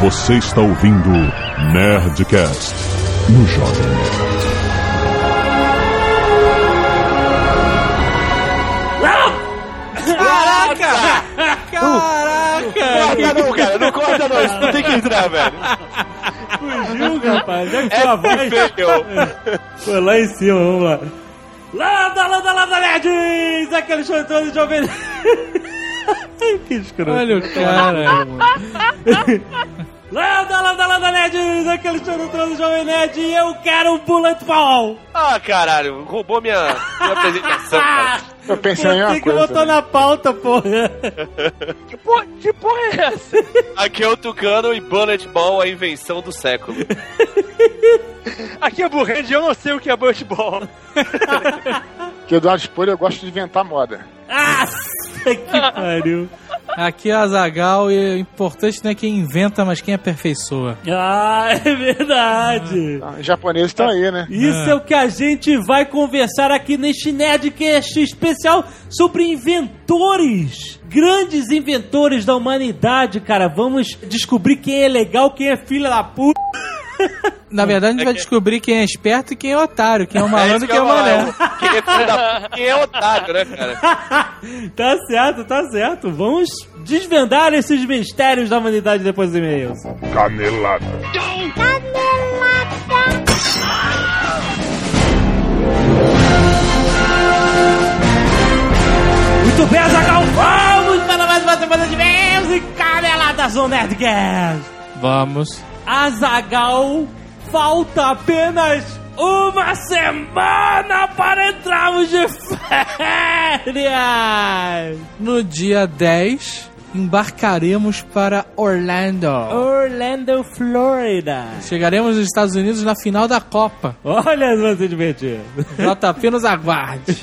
Você está ouvindo Nerdcast no Jovem Nerd. Caraca! Caraca! Corta não, cara, não corta não, isso não tem que entrar, velho. Fugiu, rapaz. Já que sua voz foi lá em cima, vamos lá. Landa, landa, landa, nerds! Aquele show todo de jovem... que escroto. Olha o cara. Landa, landa, landa, nerds! Aquele show todo de jovem nerd e eu quero um bullet ball! Ah, caralho, roubou minha, minha apresentação, cara. Eu pensei em uma que coisa. botou na pauta, porra. Que porra, que porra é essa? Aqui é o Tucano e Bullet Ball, a invenção do século. Aqui é Burrand e eu não sei o que é Bullet Ball. Que Eduardo Spor eu gosto de inventar moda. Ah, que pariu. Aqui é a Zagal e o importante não é quem inventa, mas quem aperfeiçoa. Ah, é verdade. Ah, Os japoneses estão aí, né? Isso é o que a gente vai conversar aqui neste Nerdcast especial sobre inventores. Grandes inventores da humanidade, cara. Vamos descobrir quem é legal, quem é filha da puta. Na verdade, a gente vai descobrir quem é esperto e quem é otário, quem é o malandro e quem é o mané. Quem é da quem é otário, né, cara? tá certo, tá certo. Vamos desvendar esses mistérios da humanidade depois dos e-mails. Canelada. Muito bem, Azaghal, vamos para mais uma semana de e-mails e caneladas no Nerdcast. Vamos. Azagal, falta apenas uma semana para entrarmos de férias. No dia 10, embarcaremos para Orlando. Orlando, Florida. Chegaremos nos Estados Unidos na final da Copa. Olha, vai ser divertido. JP nos aguarde.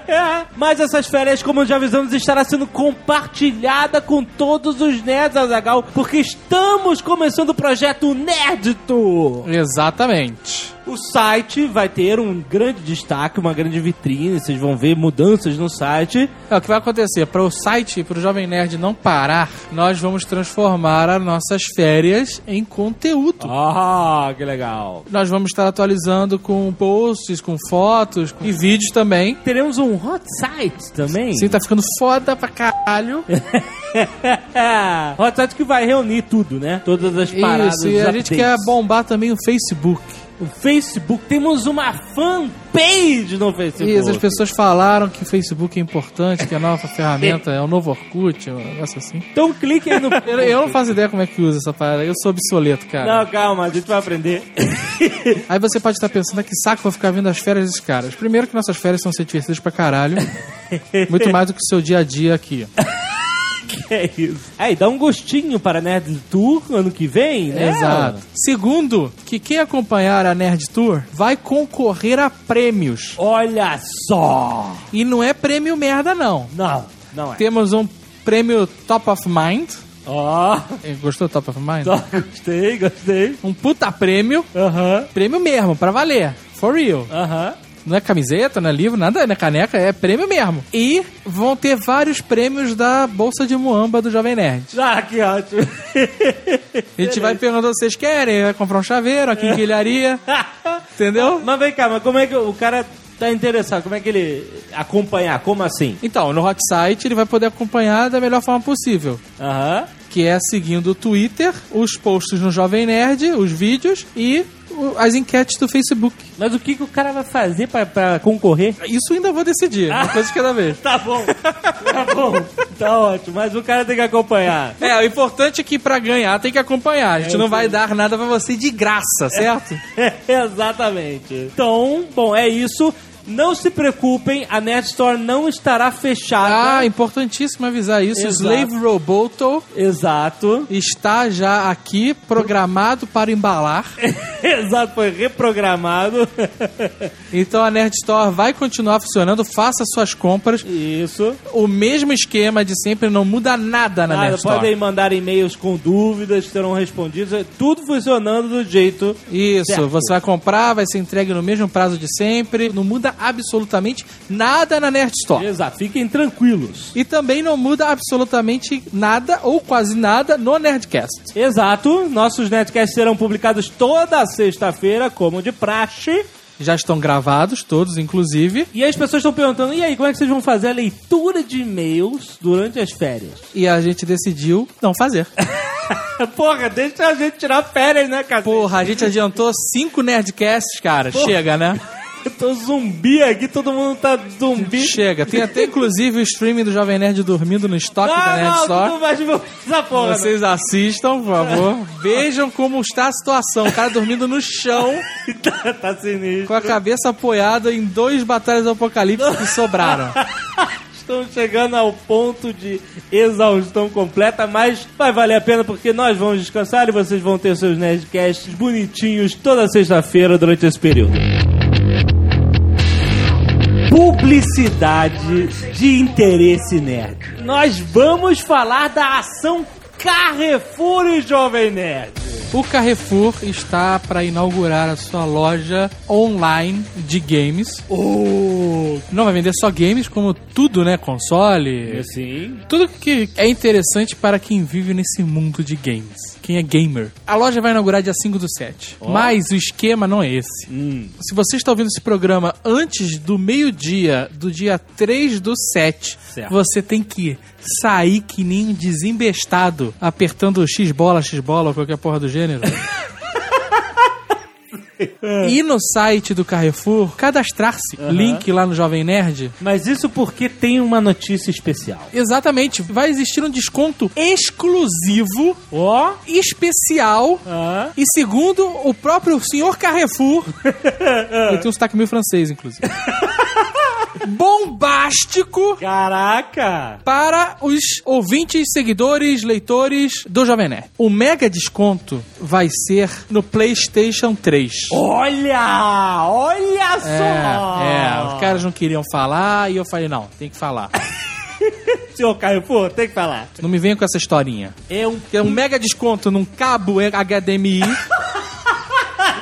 Mas essas férias, como já avisamos, estará sendo compartilhada com todos os nerds, Azagal, porque estamos começando o projeto Nerd Tour. Exatamente. O site vai ter um grande destaque, uma grande vitrine, vocês vão ver mudanças no site. É, o que vai acontecer? Para o site, para o Jovem Nerd não parar, nós vamos transformar as nossas férias em conteúdo. Ah, que legal. Nós vamos estar atualizando com posts, com fotos com- e vídeos também. Teremos um hot site também. Sim, tá ficando foda pra caralho. hot site que vai reunir tudo, né? Todas as paradas. Isso, e a gente quer bombar também o Facebook. O Facebook, temos uma fanpage no Facebook. Isso, as pessoas falaram que o Facebook é importante, que a nova ferramenta é o novo Orkut, um negócio assim. Então clique aí no... Eu, eu não faço ideia como é que usa essa parada, eu sou obsoleto, cara. Não, calma, a gente vai aprender. Aí você pode estar pensando, "Ah, que saco vou ficar vendo as férias desses caras. Primeiro que nossas férias são ser divertidas pra caralho. Muito mais do que o seu dia a dia aqui. que é isso? Aí, dá um gostinho para Nerd Tour ano que vem, né? Exato. Segundo, que quem acompanhar a Nerd Tour vai concorrer a prêmios. Olha só! E não é prêmio merda, não. Não, não é. Temos um prêmio Top of Mind. Ó, Eh, Gostou do Top of Mind? gostei, gostei. Um puta prêmio. Aham, Prêmio mesmo, pra valer. For real. aham. Não é camiseta, não é livro, nada, não é caneca, é prêmio mesmo. E vão ter vários prêmios da Bolsa de Muamba do Jovem Nerd. Ah, que ótimo. A gente vai perguntando se vocês querem, vai comprar um chaveiro, aqui em quilharia. Entendeu? mas vem cá, mas como é que o cara tá interessado? Como é que ele acompanhar? Como assim? Então, no Hot Site ele vai poder acompanhar da melhor forma possível. Aham. Que é seguindo o Twitter, os posts no Jovem Nerd, os vídeos e as enquetes do Facebook. Mas o que, que o cara vai fazer pra, pra concorrer? Isso ainda vou decidir, uma coisa de cada vez. Tá bom, tá bom, tá ótimo, mas o cara tem que acompanhar. É, o importante é que pra ganhar tem que acompanhar. A gente É não vai dar nada pra você de graça, certo? Exatamente. Então, bom, é isso. Não se preocupem, a Net Store não estará fechada. Ah, importantíssimo avisar isso. Exato. Slave Roboto Exato. está já aqui programado para embalar. Exato, foi reprogramado. Então a Nerd Store vai continuar funcionando. Faça suas compras. Isso. O mesmo esquema de sempre, não muda nada na Nada, Nerd Store. podem mandar e-mails com dúvidas, serão respondidos. é Tudo funcionando do jeito. Isso, Certo. você vai comprar, vai ser entregue no mesmo prazo de sempre. Não muda muda absolutamente nada na Nerd Store. Exato, fiquem tranquilos. E também não muda absolutamente nada ou quase nada no Nerdcast. Exato, nossos netcasts serão publicados toda sexta-feira, como de praxe. Já estão gravados, todos, inclusive. E as pessoas estão perguntando, e aí, como é que vocês vão fazer a leitura de e-mails durante as férias? E a gente decidiu não fazer. Porra, deixa a gente tirar férias, né, cara? Porra, a gente adiantou cinco Nerdcasts, cara. Chega, né? Eu tô zumbi aqui, todo mundo tá zumbi. Chega. Tem até, inclusive, o streaming do Jovem Nerd dormindo no estoque da Ah, Nerd não, Store. não divulgar essa porra. né? Vocês assistam, por favor. Vejam como está a situação. O cara dormindo no chão, tá, tá sinistro. com a cabeça apoiada em dois batalhas do apocalipse que sobraram. Estão chegando ao ponto de exaustão completa, mas vai valer a pena porque nós vamos descansar e vocês vão ter seus Nerdcasts bonitinhos toda sexta-feira durante esse período. Publicidade de interesse nerd. Nós vamos falar da ação Carrefour e Jovem Nerd. O Carrefour está para inaugurar a sua loja online de games. Oh, Não vai vender só games, como tudo, né? Console. sim. Tudo que é interessante para quem vive nesse mundo de games. Quem é gamer. A loja vai inaugurar dia 5 do 7. Mas o esquema não é esse. Hum. Se você está ouvindo esse programa antes do meio-dia do dia 3 do 7, Certo. você tem que sair que nem um desembestado, apertando X bola, X bola ou qualquer porra do gênero. Ir no site do Carrefour, cadastrar-se. Link lá no Jovem Nerd. Mas isso porque tem uma notícia especial. Exatamente. Vai existir um desconto exclusivo, Ó. especial. Ah. E segundo o próprio senhor Carrefour, ele tem um sotaque meio francês, inclusive. Bombástico Caraca! para os ouvintes, seguidores, leitores do Jovem Nerd. O mega desconto vai ser no PlayStation 3. Olha! Olha só! É, é, os caras não queriam falar e eu falei, não, tem que falar. Senhor Carrefour, tem que falar. Não me venha com essa historinha. É um é um mega desconto num cabo HDMI.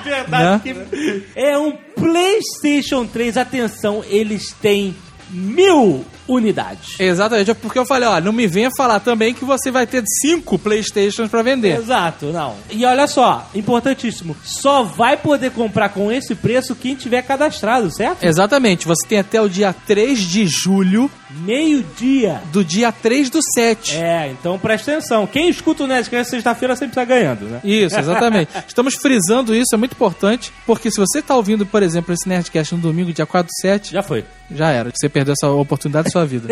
verdade que é um PlayStation 3. Atenção, eles têm mil unidades. Exatamente, é porque eu falei, ó, não me venha falar também que você vai ter cinco Playstations pra vender. Exato, não. E olha só, importantíssimo, só vai poder comprar com esse preço quem tiver cadastrado, certo? Exatamente, você tem até o dia 3 de julho Meio-dia. do dia 3 do 7. É, então presta atenção. Quem escuta o Nerdcast sexta-feira sempre está ganhando, né? Isso, exatamente. Estamos frisando isso, é muito importante, porque se você tá ouvindo, por exemplo, esse Nerdcast no domingo, dia 4 do 7, Já foi. já era. Você perdeu essa oportunidade da sua vida.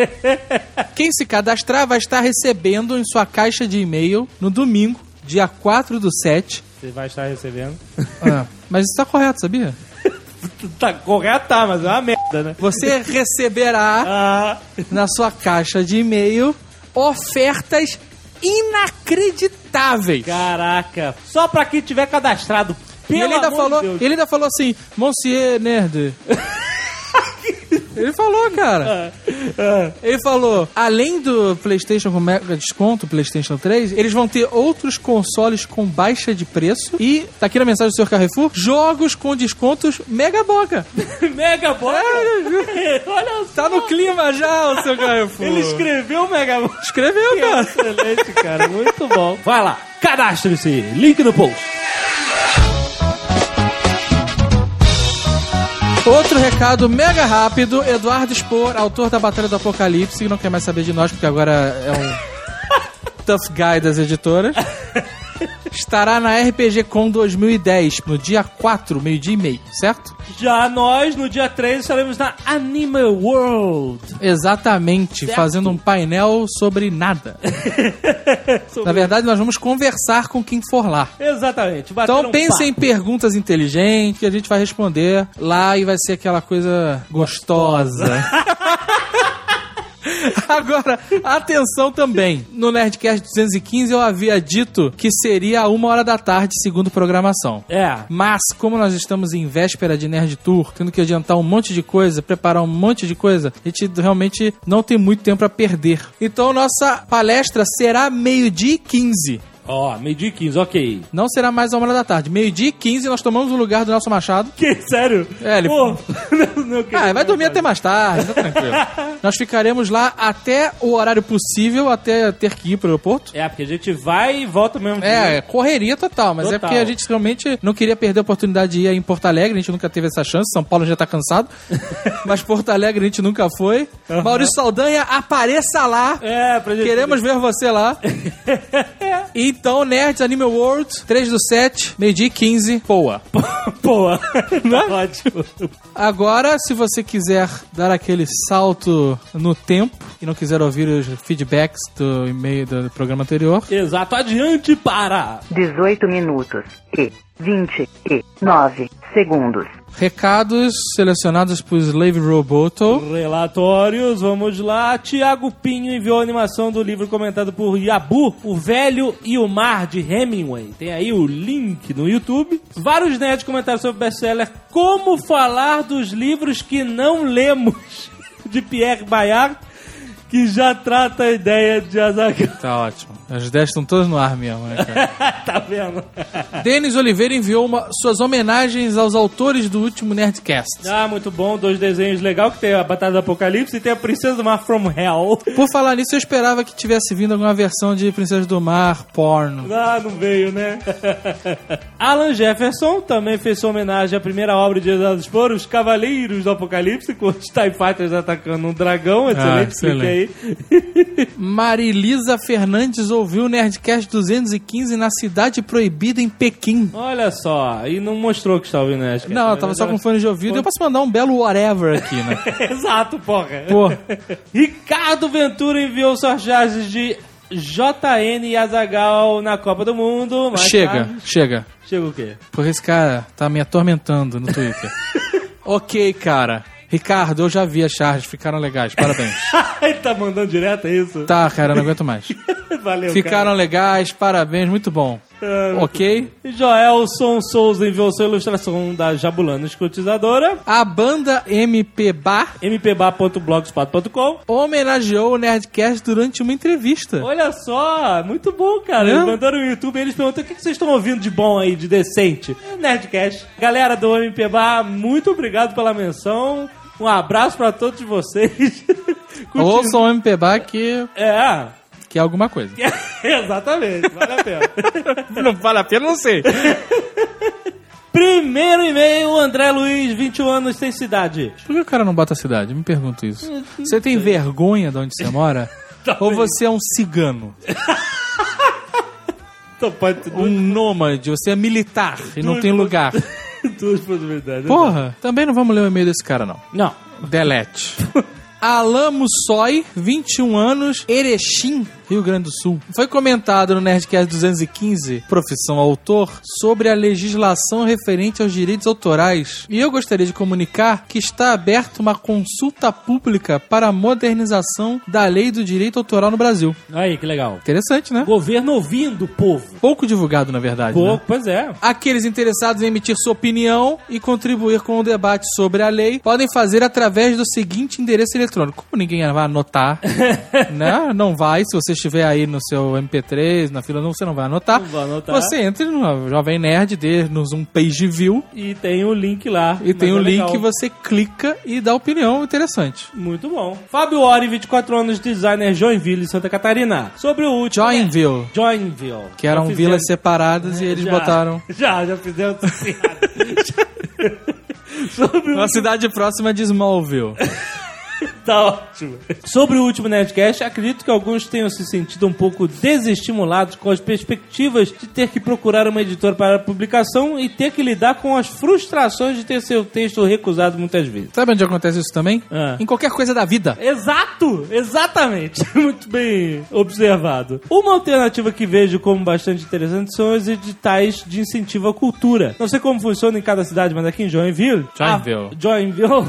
Quem se cadastrar vai estar recebendo em sua caixa de e-mail no domingo, dia 4 do 7. Você vai estar recebendo. Ah, mas isso tá correto, sabia? Tá correto, tá, mas é uma merda, né? Você receberá Ah, na sua caixa de e-mail ofertas inacreditáveis. caraca. Só pra quem tiver cadastrado. E Pelo ele ainda, amor falou, de Deus. ele ainda falou assim, Monsieur Nerd. Ele falou, cara. Ele falou, além do PlayStation com mega desconto, PlayStation 3, eles vão ter outros consoles com baixa de preço e, tá aqui na mensagem do Sr. Carrefour, jogos com descontos mega boca. Mega Boy. Olha só. Tá no clima já, o Sr. Carrefour. Ele escreveu Mega Boy. escreveu, cara. Excelente, cara. Muito bom. Vai lá. Cadastre-se. Link no post. Outro recado mega rápido: Eduardo Spor, autor da Batalha do Apocalipse, que não quer mais saber de nós, porque agora é um tough guy das editoras. Estará na RPG Com 2010, no dia 4, meio-dia e meio, certo? Já nós, no dia 3, estaremos na Animal World. Exatamente, Certo. fazendo um painel sobre nada. Na verdade, nós vamos conversar com quem for lá. Exatamente. Então um pense em perguntas inteligentes que a gente vai responder lá e vai ser aquela coisa gostosa. Agora, atenção também. No Nerdcast 215 eu havia dito que seria a uma hora da tarde, segundo programação. É. Mas, como nós estamos em véspera de Nerd Tour, tendo que adiantar um monte de coisa, preparar um monte de coisa, a gente realmente não tem muito tempo a perder. Então, nossa palestra será meio-dia e 15. Ó, meio-dia e 15, ok. Não será mais a uma hora da tarde. Meio-dia e 15 nós tomamos o lugar do Nelson Machado. Que, sério? É, ele- Pô, não, não Ah, vai dormir até mais tarde, tá tranquilo. nós ficaremos lá até o horário possível, até ter que ir pro aeroporto. É, porque a gente vai e volta mesmo. É, correria total, mas é Total. porque a gente realmente não queria perder a oportunidade de ir em Porto Alegre, a gente nunca teve essa chance, São Paulo já tá cansado, mas Porto Alegre a gente nunca foi. Maurício Saldanha, apareça lá! É, pra gente... Queremos ver você lá. Então, Nerds Anime World, 3 do 7, meio-dia e 15, boa. Pô, tá ótimo. Agora, se você quiser dar aquele salto no tempo e não quiser ouvir os feedbacks do e-mail do programa anterior, Exato, adiante para... 18 minutos e 29 segundos. Recados selecionados por Slave Roboto. Relatórios, vamos lá. Tiago Pinho enviou a animação do livro comentado por Yabu, O Velho e o Mar de Hemingway. Tem aí o link no YouTube. Vários nerds comentaram sobre o best-seller Como Falar dos Livros que Não Lemos, de Pierre Bayard, que já trata a ideia de Azaghal. Tá ótimo. As ideias estão todas no ar mesmo, né, cara? tá vendo? Denis Oliveira enviou uma- suas homenagens aos autores do último Nerdcast. Ah, muito bom. Dois desenhos legais, que tem a Batalha do Apocalipse e tem a Princesa do Mar From Hell. Por falar nisso, eu esperava que tivesse vindo alguma versão de Princesa do Mar porno. Ah, não veio, né? Alan Jefferson também fez sua homenagem à primeira obra de Exados por Os Cavaleiros do Apocalipse, com os TIE Fighters atacando um dragão. Excelente, excelente. fica aí. Marilisa Fernandes ouviu o Nerdcast 215 na Cidade Proibida em Pequim. Olha só, e não mostrou que está ouvindo, né? Acho que- Não, eu tava só com fone de ouvido. Eu posso mandar um belo whatever aqui, né? Exato, porra. Pô, Ricardo Ventura enviou suas charges de JN e Azagal na Copa do Mundo. chega, tarde- chega. Chega o quê? Porque esse cara tá me atormentando no Twitter. ok, cara. Ricardo, eu já vi as charges, ficaram legais, parabéns. Ele tá mandando direto, é isso? Tá, cara, não aguento mais. Valeu, Ficaram legais, parabéns, muito bom. cara. Ok? Joelson Souza enviou sua ilustração da Jabulana Escutizadora. A banda MP Bar mpba.blogspot.com homenageou o Nerdcast durante uma entrevista. Olha só, muito bom, cara. É? Eles mandaram no YouTube e eles perguntam o que vocês estão ouvindo de bom aí, de decente. Nerdcast. Galera do MPBA, muito obrigado pela menção. Um abraço pra todos vocês. Ouçam o MP Bar que, É, que é alguma coisa. exatamente, vale a pena. Não vale a pena, não sei. Primeiro e-mail, André Luiz, 21 anos, tem cidade. Por que o cara não bota a cidade? Me pergunto isso. Você tem vergonha de onde você mora? Ou você é um cigano? Então Um nômade? Você é militar e não tem lugar? duas possibilidades. Porra, também não vamos ler o e-mail desse cara, não. Não. Delete. Alain Mussoy, 21 anos, Erechim, Rio Grande do Sul. Foi comentado no Nerdcast 215, Profissão Autor, sobre a legislação referente aos direitos autorais. E eu gostaria de comunicar que está aberta uma consulta pública para a modernização da lei do direito autoral no Brasil. Aí, que legal. Interessante, né? Governo ouvindo o povo. Pouco divulgado, na verdade. Pô, né? Pois é. Aqueles interessados em emitir sua opinião e contribuir com o debate sobre a lei podem fazer através do seguinte endereço eletrônico. Como ninguém vai anotar, né? Não vai. Se você estiver aí no seu MP3, na fila, não, você não vai anotar. Não vai anotar. Você entra no Jovem Nerd, dê-nos um page view E tem o link lá. e tem Mas um é link legal. você clica e dá opinião interessante. Muito bom. Fábio Ori, 24 anos, designer Joinville, Santa Catarina. Sobre o último... Joinville, Joinville. que eram vilas separadas e eles Já- botaram Já, já essa piada. Sobre o uma cidade próxima de Smallville. Tá ótimo. Sobre o último Nerdcast, acredito que alguns tenham se sentido um pouco desestimulados com as perspectivas de ter que procurar uma editora para a publicação e ter que lidar com as frustrações de ter seu texto recusado muitas vezes. Sabe onde acontece isso também? Ah. Em qualquer coisa da vida. Exato! Exatamente! Muito bem observado. Uma alternativa que vejo como bastante interessante são os editais de incentivo à cultura. Não sei como funciona em cada cidade, mas aqui em Joinville... Joinville. A, Joinville...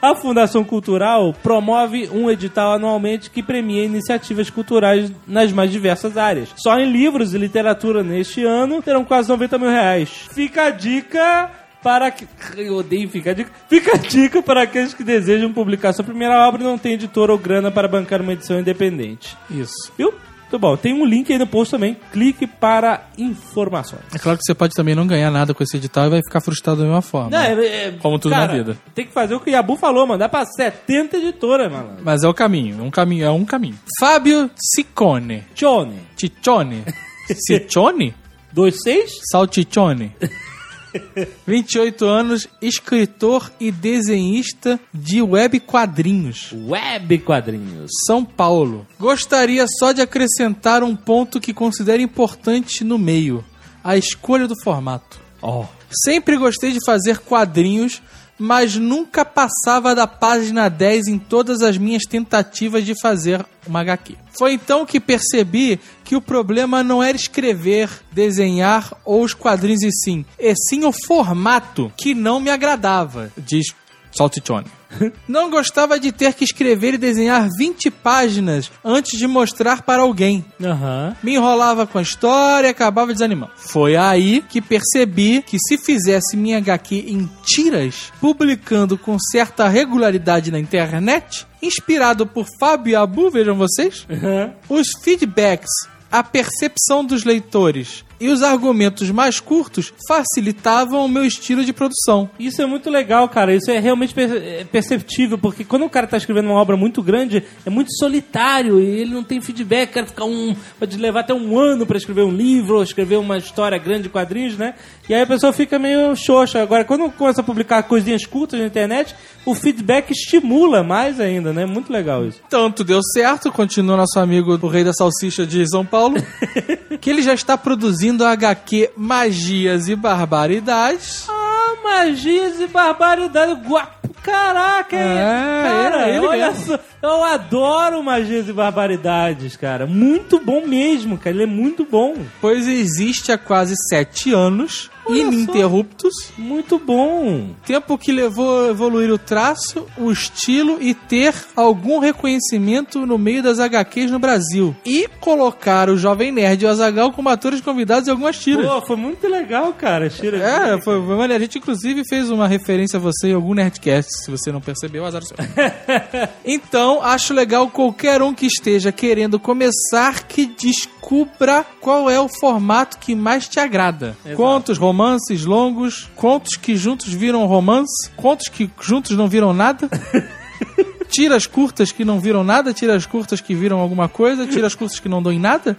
A Fundação Cultural promove um edital anualmente que premia iniciativas culturais nas mais diversas áreas. Só em livros e literatura neste ano terão quase 90 mil reais. Fica a dica para que. Eu odeio fica a dica. Fica a dica para aqueles que desejam publicar sua primeira obra e não tem editora ou grana para bancar uma edição independente. Isso. Muito bom. Tem um link aí no post também. Clique para informações. É claro que você pode também não ganhar nada com esse edital e vai ficar frustrado da mesma forma. Não, é- é- Como tudo na vida. Tem que fazer o que o Yabu falou, mandar pra 70 editoras, mano. Mas é o caminho, um caminho, é um caminho. Fábio Ciccone. Johnny. Ciccione? Ciccione? 26? Saltichone. 28 anos, escritor e desenhista de web quadrinhos. Web Quadrinhos. São Paulo. Gostaria só de acrescentar um ponto que considero importante no meio: a escolha do formato. Ó. Sempre gostei de fazer quadrinhos, mas nunca passava da página 10 em todas as minhas tentativas de fazer uma HQ. Foi então que percebi que o problema não era escrever, desenhar ou os quadrinhos e sim, e sim o formato que não me agradava, diz Saltichone. Não gostava de ter que escrever e desenhar 20 páginas antes de mostrar para alguém. Aham. Me enrolava com a história e acabava desanimando. Foi aí que percebi que se fizesse minha HQ em tiras, publicando com certa regularidade na internet, inspirado por Fábio Abu, vejam vocês, os feedbacks, a percepção dos leitores e os argumentos mais curtos facilitavam o meu estilo de produção. Isso é muito legal, cara. Isso é realmente é perceptível, porque quando o cara tá escrevendo uma obra muito grande, é muito solitário e ele não tem feedback, quer ficar um. Pode levar até um ano pra escrever um livro, ou escrever uma história grande de quadrinhos, né? E aí a pessoa fica meio xoxa. Agora, quando começa a publicar coisinhas curtas na internet, o feedback estimula mais ainda, né? Muito legal isso. Tanto deu certo, continua nosso amigo o Rei da Salsicha de São Paulo, que ele já está produzindo a HQ Magias e Barbaridades. Ah, magias e barbaridade. Guapo. Caraca, é, cara, é ele olha mesmo. só. Eu adoro magias e barbaridades, cara. Muito bom mesmo, cara. Ele é muito bom. Pois existe há quase sete anos, Olha só. ininterruptos, Muito bom. tempo que levou a evoluir o traço, o estilo e ter algum reconhecimento no meio das HQs no Brasil. E colocar o Jovem Nerd e o Azagal como atores convidados em algumas tiras. Pô, foi muito legal, cara. Tira É, foi, foi maneiro. A gente inclusive fez uma referência a você em algum Nerdcast. Se você não percebeu, azar seu. então, acho legal qualquer um que esteja querendo começar que descubra qual é o formato que mais te agrada. Exato. Contos, romances longos, contos que juntos viram romance, contos que juntos não viram nada. Tiras curtas que não viram nada, tiras curtas que viram alguma coisa, tiras curtas que não dão em nada.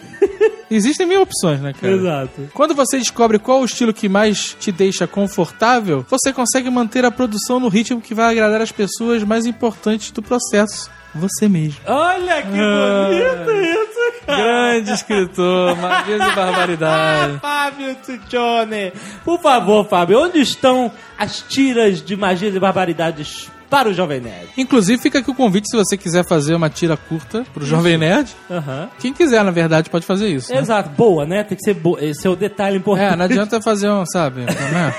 Existem mil opções, né, cara? Exato. Quando você descobre qual o estilo que mais te deixa confortável, você consegue manter a produção no ritmo que vai agradar as pessoas mais importantes do processo. Você mesmo. Olha que Ah. bonito isso, cara. Grande escritor, magias e barbaridade. Ah, Fábio Tuccione. Por favor, Fábio, onde estão as tiras de magias e barbaridades para o Jovem Nerd? Inclusive, fica aqui o convite se você quiser fazer uma tira curta pro Jovem Nerd. Aham. Quem quiser, na verdade, pode fazer isso. né? Exato, boa, né? Tem que ser boa. Esse é o detalhe importante. É, não adianta fazer um, sabe? Né?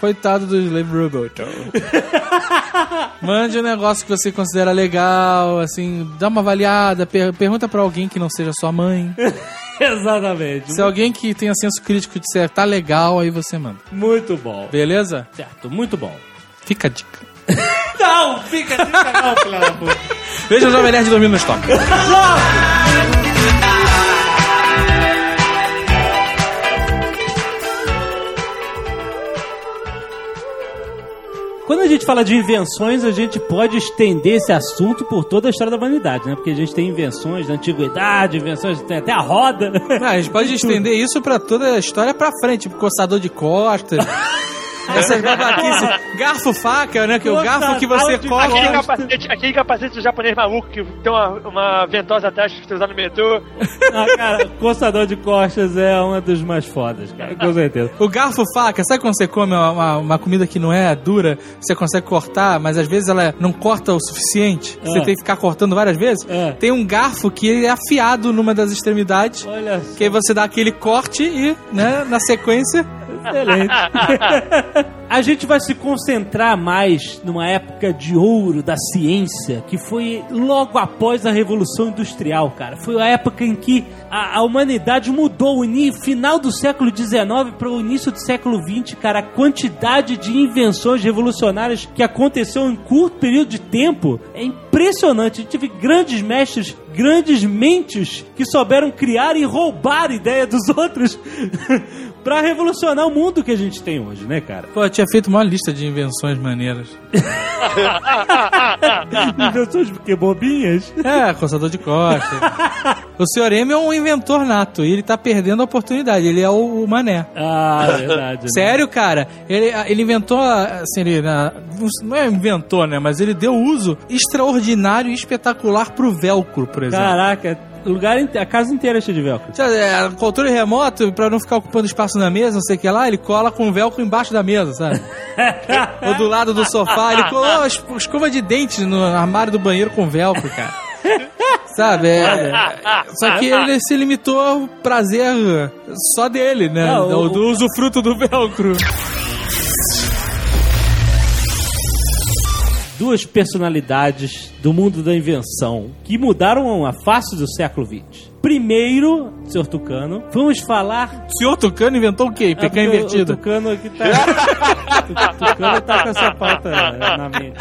Coitado do Slave Robot. Mande um negócio que você considera legal, assim, dá uma avaliada, per- pergunta pra alguém que não seja sua mãe. Exatamente. Se alguém que tenha senso crítico disser tá legal, aí você manda. Muito bom. Beleza? Certo, muito bom. Fica a dica. Não, fica, não, filha da puta. Veja o Jovem Nerd dormindo no estoque. Quando a gente fala de invenções, a gente pode estender esse assunto por toda a história da humanidade, né? Porque a gente tem invenções da antiguidade, invenções, tem até a roda. Ah, a gente pode estender isso pra toda a história pra frente, tipo coçador de costas. Essas babaquices. Garfo faca, né? Que é o garfo que você corta. Aquele capacete, aquele capacete japonês maluco que tem uma, uma ventosa atrás que você usa no metrô. Ah, cara, coçador de costas é uma dos mais fodas, cara, com certeza. O garfo faca, sabe quando você come uma, uma- comida que não é dura, você consegue cortar, mas às vezes ela não corta o suficiente? Você É. tem que ficar cortando várias vezes? É. Tem um garfo que ele é afiado numa das extremidades, Olha só. que aí você dá aquele corte e, né, na sequência. Excelente. A gente vai se concentrar mais numa época de ouro da ciência, que foi logo após a Revolução Industrial, cara. Foi a época em que a, a humanidade mudou, o final do século XIX para o início do século XX, cara. A quantidade de invenções revolucionárias que aconteceu em curto período de tempo é impressionante. A gente teve grandes mestres, grandes mentes que souberam criar e roubar ideia dos outros pra revolucionar o mundo que a gente tem hoje, né, cara? Pô, eu tinha feito uma lista de invenções maneiras. Invenções porque bobinhas? É, coçador de costas. o Sr. M é um inventor nato e ele tá perdendo a oportunidade. Ele é o, mané. Ah, verdade. né? Sério, cara? Ele, ele inventou, assim, ele, na- não é inventou, né? Mas ele deu uso extraordinário e espetacular pro velcro, por exemplo. Caraca, lugar, a casa inteira é cheia de velcro. É, controle remoto, pra não ficar ocupando espaço na mesa, não sei o que lá, ele cola com o velcro embaixo da mesa, sabe? Ou do lado do sofá. Ele colou es- escova de dente no armário do banheiro com velcro, cara. Sabe? é- só que ele se limitou ao prazer só dele, né? Não, o- do usufruto do velcro. Duas personalidades do mundo da invenção que mudaram a face do século XX. Primeiro, Sr. Tucano, vamos falar O senhor Tucano inventou o quê? É, porque o- invertido. O Tucano aqui tá. o Tucano tá com essa pauta na mente.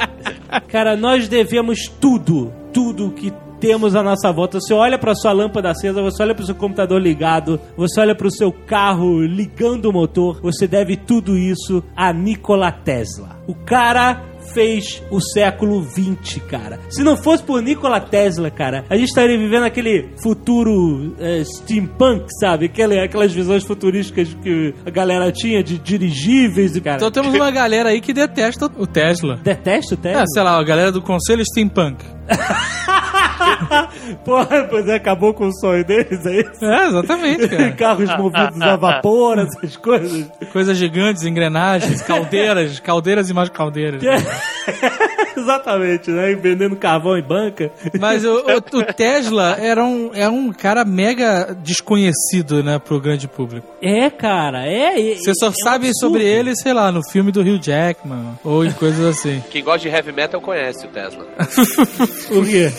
Cara, nós devemos tudo, tudo que temos à nossa volta. Você olha pra sua lâmpada acesa, você olha pro seu computador ligado, você olha pro seu carro ligando o motor, você deve tudo isso a Nikola Tesla. O cara fez o século 20, cara. Se não fosse por Nikola Tesla, cara, a gente estaria vivendo aquele futuro é, steampunk, sabe? Aquele, aquelas visões futurísticas que a galera tinha de dirigíveis e cara. Então temos uma galera aí que detesta o Tesla. Detesto o Tesla. É, sei lá, a galera do Conselho Steampunk. Porra, pois é, acabou com o sonho deles, é isso? É, exatamente, cara. Carros movidos a vapor, essas coisas. Coisas gigantes, engrenagens, caldeiras, caldeiras e mais caldeiras. Exatamente, né? Vendendo carvão em banca. Mas o, o- o Tesla era um, é um cara mega desconhecido, né, pro grande público. É, cara, é. é Você só é um sabe absurdo. sobre ele, sei lá, no filme do Hugh Jackman, ou em coisas assim. Quem gosta de heavy metal conhece o Tesla. O quê?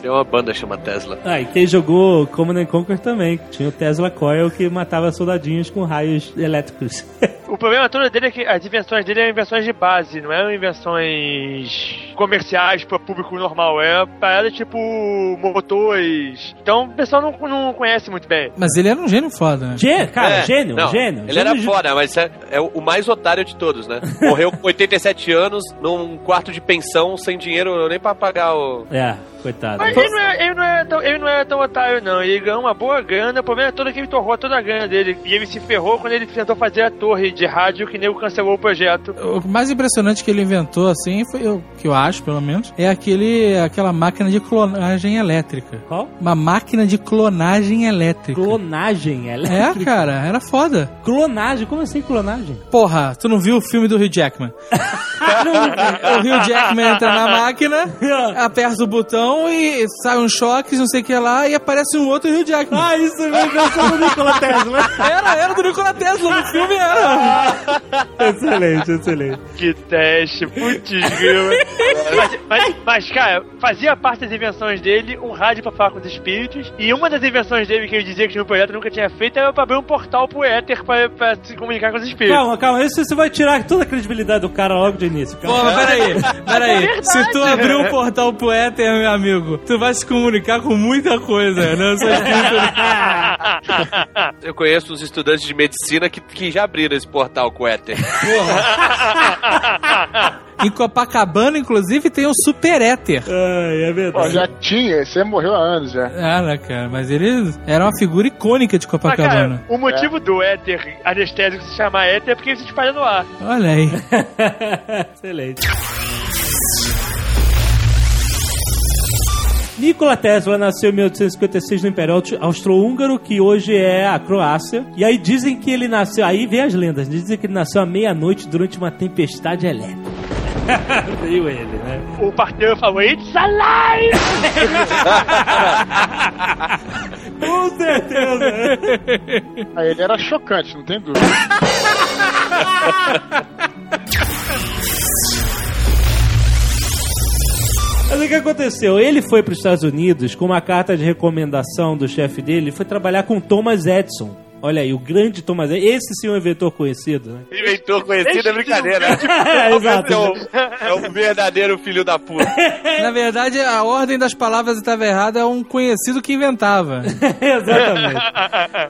Tem uma banda chamada Tesla. Ah, e quem jogou Command and Conquer também. Tinha o Tesla Coil que matava soldadinhos com raios elétricos. O problema todo dele é que as invenções dele eram invenções de base, não eram invenções comerciais para público normal. É parada tipo motores. Então o pessoal não, não conhece muito bem. Mas ele era um gênio foda, né? Gê, cara, É, gênio, não, gênio. Ele gênio era de- foda, mas é, é o mais otário de todos, né? Morreu com 87 anos num quarto de pensão sem dinheiro nem pra pagar o. É, coitado. Mas ele não, é, ele, não é tão, ele não é tão otário, não. Ele ganhou uma boa grana. O problema é todo que ele torrou toda a grana dele. E ele se ferrou quando ele tentou fazer a torre de rádio que nego cancelou o projeto. O mais impressionante que ele inventou, assim, foi o que eu acho, pelo menos, é aquele, aquela máquina de clonagem elétrica. Qual? Uma máquina de clonagem elétrica. Clonagem É, elétrica. cara, era foda. Clonagem? Como assim clonagem? Porra, tu não viu o filme do Hugh Jackman? o Hugh Jackman entra na máquina, aperta o botão e sai um choque, não sei o que lá, e aparece um outro Hugh Jackman. Ah, isso é uma invenção do Nikola Tesla. Era, era do Nikola Tesla, no filme era. excelente, excelente. Que teste, putz, mas, mas, mas, cara, fazia parte das invenções dele um rádio pra falar com os espíritos. E uma das invenções dele que ele dizia que no projeto nunca tinha feito era pra abrir um portal pro éter pra, pra se comunicar com os espíritos. Calma, calma. Isso você vai tirar toda a credibilidade do cara logo de início. Pô, Calma. mas peraí, peraí. Se tu abrir um portal pro éter, meu amigo, tu vai se comunicar com muita coisa, né? Eu conheço uns estudantes de medicina que, que já abriram esse portal com o Ether. Em Copacabana, inclusive, tem um super éter. Ai, é Pô, verdade. já tinha, você morreu há anos já. Ah, né, cara, mas ele era uma figura icônica de Copacabana. cara, o motivo do éter anestésico se chamar éter é porque ele se espalha no ar. Olha aí. Excelente. Nikola Tesla nasceu em 1856 no Império Austro-Húngaro, que hoje é a Croácia. E aí dizem que ele nasceu. Aí vem as lendas. Dizem que ele nasceu à meia-noite durante uma tempestade elétrica. Veio ele, né? O parteiro falou, It's alive! Com certeza! Aí ele era chocante, não tem dúvida. Mas o que aconteceu? Ele foi para os Estados Unidos com uma carta de recomendação do chefe dele, foi trabalhar com Thomas Edison. Olha aí, o grande Thomas Edison. Esse sim é um inventor conhecido, né? Inventor conhecido é brincadeira. né? É, exato. É o, é o verdadeiro filho da puta. Na verdade, a ordem das palavras estava errada, é um conhecido que inventava. Exatamente.